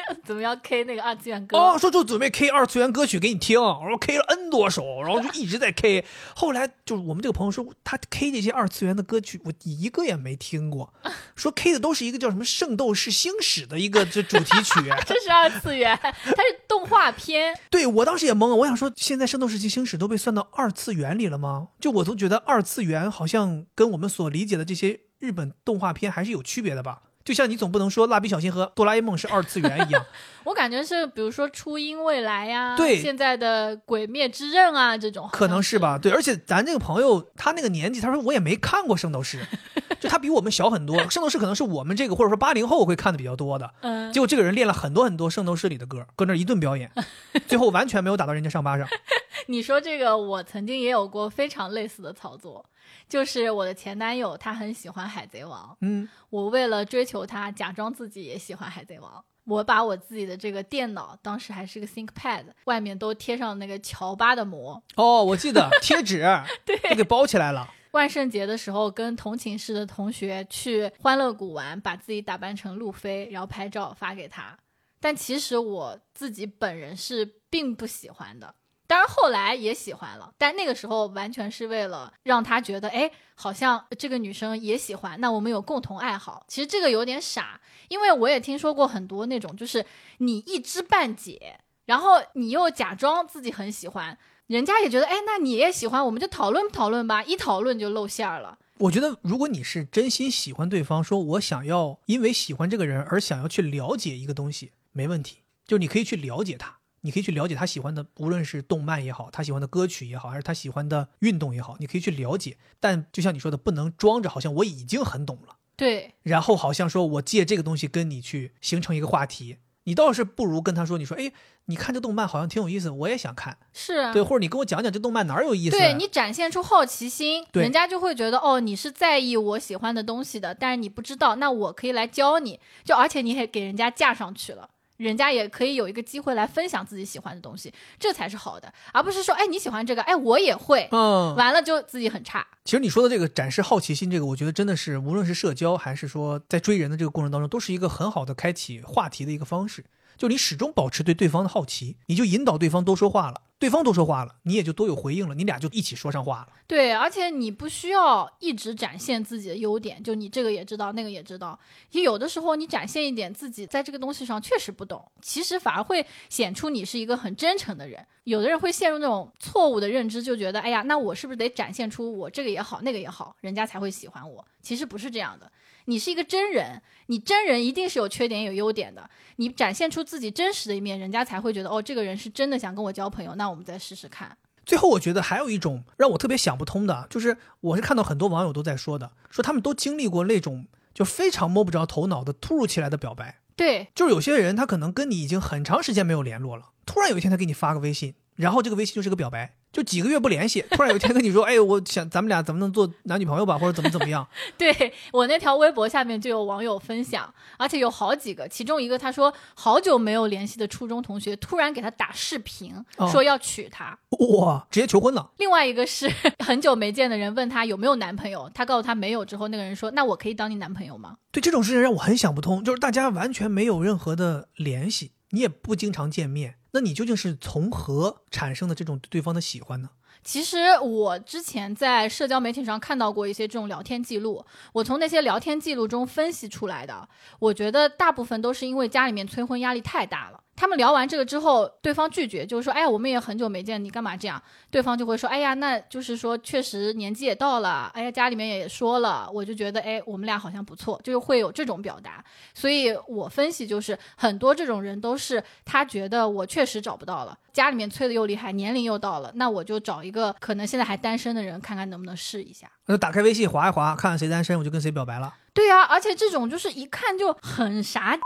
怎么样 K 那个二次元歌？哦，说就准备 K 二次元歌曲给你听，然后 K 了 N 多首，然后就一直在 K。后来就是我们这个朋友说，他 K 这些二次元的歌曲，我一个也没听过，说 K 的都是一个叫什么《圣斗士星矢》的一个这主题曲。这是二次元，它是动画片。对我当时也懵了，我想说，现在《圣斗士星矢》都被算到二次元里了吗？就我都觉得二次元好像跟我们所理解的这些日本动画片还是有区别的吧。就像你总不能说蜡笔小新和哆啦 A 梦是二次元一样，我感觉是，比如说初音未来呀，对现在的鬼灭之刃啊这种，可能是吧？对，而且咱这个朋友他那个年纪，他说我也没看过《圣斗士》，就他比我们小很多，《圣斗士》可能是我们这个或者说八零后会看的比较多的。嗯，结果这个人练了很多很多《圣斗士》里的歌，搁那儿一顿表演，最后完全没有打到人家伤疤上。你说这个，我曾经也有过非常类似的操作，就是我的前男友他很喜欢海贼王，嗯，我为了追求他，假装自己也喜欢海贼王。我把我自己的这个电脑，当时还是个 ThinkPad，外面都贴上那个乔巴的膜。哦，我记得贴纸，对，都给包起来了。万圣节的时候，跟同寝室的同学去欢乐谷玩，把自己打扮成路飞，然后拍照发给他。但其实我自己本人是并不喜欢的，当然后来也喜欢了，但那个时候完全是为了让他觉得，哎，好像这个女生也喜欢，那我们有共同爱好。其实这个有点傻，因为我也听说过很多那种，就是你一知半解。然后你又假装自己很喜欢，人家也觉得，哎，那你也喜欢，我们就讨论讨论吧，一讨论就露馅儿了。我觉得，如果你是真心喜欢对方，说我想要因为喜欢这个人而想要去了解一个东西，没问题，就你可以去了解他，你可以去了解他喜欢的，无论是动漫也好，他喜欢的歌曲也好，还是他喜欢的运动也好，你可以去了解。但就像你说的，不能装着好像我已经很懂了，对，然后好像说我借这个东西跟你去形成一个话题。你倒是不如跟他说，你说，哎，你看这动漫好像挺有意思，我也想看，是啊，对，或者你跟我讲讲这动漫哪儿有意思，对你展现出好奇心，对人家就会觉得哦，你是在意我喜欢的东西的，但是你不知道，那我可以来教你，就而且你还给人家架上去了。人家也可以有一个机会来分享自己喜欢的东西，这才是好的，而不是说，哎，你喜欢这个，哎，我也会，嗯，完了就自己很差。其实你说的这个展示好奇心，这个我觉得真的是，无论是社交还是说在追人的这个过程当中，都是一个很好的开启话题的一个方式。就你始终保持对对方的好奇，你就引导对方多说话了，对方多说话了，你也就多有回应了，你俩就一起说上话了。对，而且你不需要一直展现自己的优点，就你这个也知道，那个也知道。也有的时候你展现一点自己在这个东西上确实不懂，其实反而会显出你是一个很真诚的人。有的人会陷入那种错误的认知，就觉得哎呀，那我是不是得展现出我这个也好，那个也好，人家才会喜欢我？其实不是这样的。你是一个真人，你真人一定是有缺点有优点的。你展现出自己真实的一面，人家才会觉得哦，这个人是真的想跟我交朋友。那我们再试试看。最后，我觉得还有一种让我特别想不通的，就是我是看到很多网友都在说的，说他们都经历过那种就非常摸不着头脑的突如其来的表白。对，就是有些人他可能跟你已经很长时间没有联络了，突然有一天他给你发个微信，然后这个微信就是个表白，就几个月不联系，突然有一天跟你说，哎，我想咱们俩怎么能做男女朋友吧，或者怎么怎么样。对我那条微博下面就有网友分享，而且有好几个，其中一个他说好久没有联系的初中同学突然给他打视频，哦说要娶她。哇，直接求婚了。另外一个是 很久没见的人问他有没有男朋友，他告诉他没有之后，那个人说那我可以当你男朋友吗？对这种事情让我很想不通，就是大家完全没有任何的联系，你也不经常见面，那你究竟是从何产生的这种对方的喜欢呢？其实我之前在社交媒体上看到过一些这种聊天记录，我从那些聊天记录中分析出来的，我觉得大部分都是因为家里面催婚压力太大了。他们聊完这个之后，对方拒绝，就是说，哎呀，我们也很久没见，你干嘛这样？对方就会说，哎呀，那就是说，确实年纪也到了，哎呀，家里面也说了，我就觉得，哎，我们俩好像不错，就是会有这种表达。所以我分析就是，很多这种人都是他觉得我确实找不到了，家里面催的又厉害，年龄又到了，那我就找一个可能现在还单身的人，看看能不能试一下。那就打开微信划一划，看看谁单身，我就跟谁表白了。对呀、而且这种就是一看就很傻。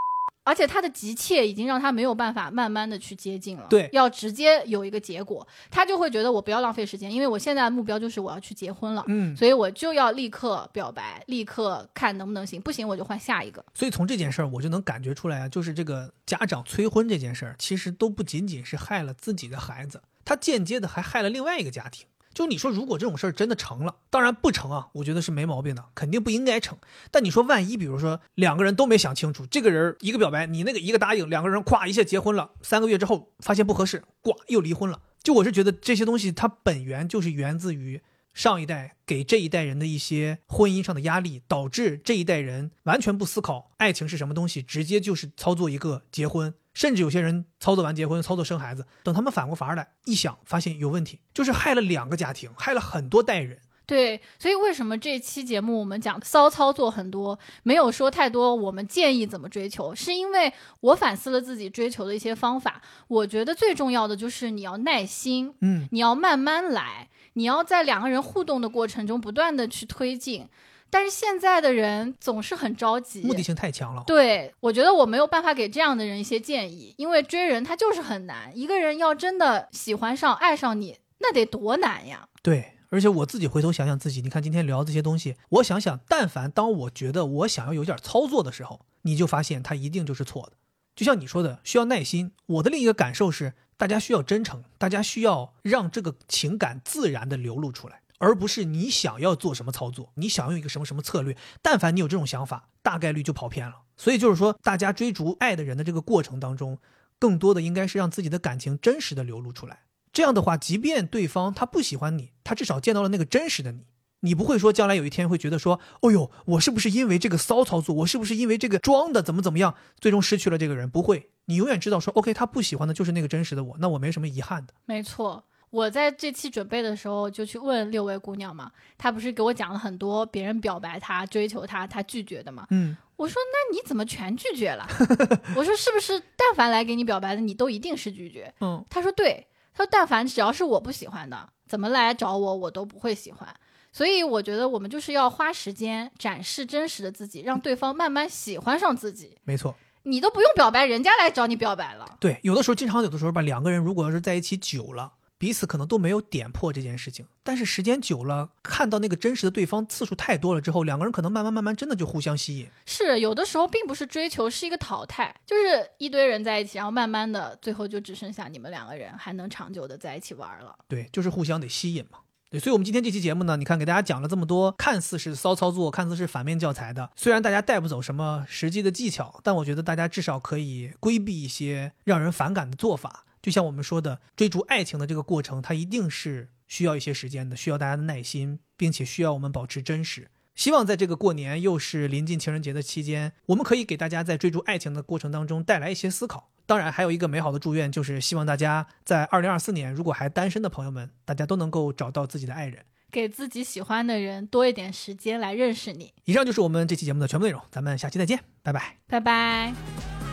而且他的急切已经让他没有办法慢慢的去接近了，对要直接有一个结果，他就会觉得我不要浪费时间，因为我现在的目标就是我要去结婚了，嗯，所以我就要立刻表白，立刻看能不能行，不行我就换下一个。所以从这件事儿，我就能感觉出来啊，就是这个家长催婚这件事儿，其实都不仅仅是害了自己的孩子，他间接的还害了另外一个家庭。就你说，如果这种事儿真的成了，当然不成啊，我觉得是没毛病的，肯定不应该成。但你说万一，比如说两个人都没想清楚，这个人一个表白，你那个一个答应，两个人咵一下结婚了，三个月之后发现不合适，呱又离婚了。就我是觉得这些东西它本源就是源自于上一代给这一代人的一些婚姻上的压力，导致这一代人完全不思考爱情是什么东西，直接就是操作一个结婚，甚至有些人操作完结婚，操作生孩子，等他们反过伐来一想，发现有问题，就是害了两个家庭，害了很多代人。对，所以为什么这期节目我们讲骚操作很多，没有说太多我们建议怎么追求，是因为我反思了自己追求的一些方法。我觉得最重要的就是你要耐心，嗯，你要慢慢来，你要在两个人互动的过程中不断的去推进。但是现在的人总是很着急，目的性太强了。对，我觉得我没有办法给这样的人一些建议，因为追人他就是很难。一个人要真的喜欢上、爱上你，那得多难呀！对，而且我自己回头想想自己，你看今天聊这些东西，我想想，但凡当我觉得我想要有点操作的时候，你就发现他一定就是错的。就像你说的，需要耐心。我的另一个感受是，大家需要真诚，大家需要让这个情感自然的流露出来，而不是你想要做什么操作，你想用一个什么什么策略。但凡你有这种想法，大概率就跑偏了。所以就是说，大家追逐爱的人的这个过程当中，更多的应该是让自己的感情真实的流露出来。这样的话，即便对方他不喜欢你，他至少见到了那个真实的你。你不会说将来有一天会觉得说，哦呦，我是不是因为这个骚操作，我是不是因为这个装的怎么怎么样，最终失去了这个人？不会，你永远知道说，OK，他不喜欢的就是那个真实的我，那我没什么遗憾的。没错，我在这期准备的时候就去问六位姑娘嘛，她不是给我讲了很多别人表白她、追求她，她拒绝的嘛。嗯，我说那你怎么全拒绝了？我说是不是但凡来给你表白的，你都一定是拒绝？嗯，她说对，她说但凡只要是我不喜欢的，怎么来找我，我都不会喜欢。所以我觉得我们就是要花时间展示真实的自己，让对方慢慢喜欢上自己。没错。你都不用表白，人家来找你表白了。对，有的时候，经常有的时候吧，两个人如果要是在一起久了，彼此可能都没有点破这件事情，但是时间久了，看到那个真实的对方次数太多了之后，两个人可能慢慢慢慢真的就互相吸引。是有的时候并不是追求，是一个淘汰，就是一堆人在一起，然后慢慢的最后就只剩下你们两个人还能长久的在一起玩了。对，就是互相得吸引嘛。对，所以，我们今天这期节目呢，你看给大家讲了这么多，看似是骚操作，看似是反面教材的。虽然大家带不走什么实际的技巧，但我觉得大家至少可以规避一些让人反感的做法。就像我们说的，追逐爱情的这个过程，它一定是需要一些时间的，需要大家的耐心，并且需要我们保持真实。希望在这个过年又是临近情人节的期间，我们可以给大家在追逐爱情的过程当中带来一些思考。当然，还有一个美好的祝愿，就是希望大家在二零二四年，如果还单身的朋友们，大家都能够找到自己的爱人，给自己喜欢的人多一点时间来认识你。以上就是我们这期节目的全部内容，咱们下期再见，拜拜。拜拜。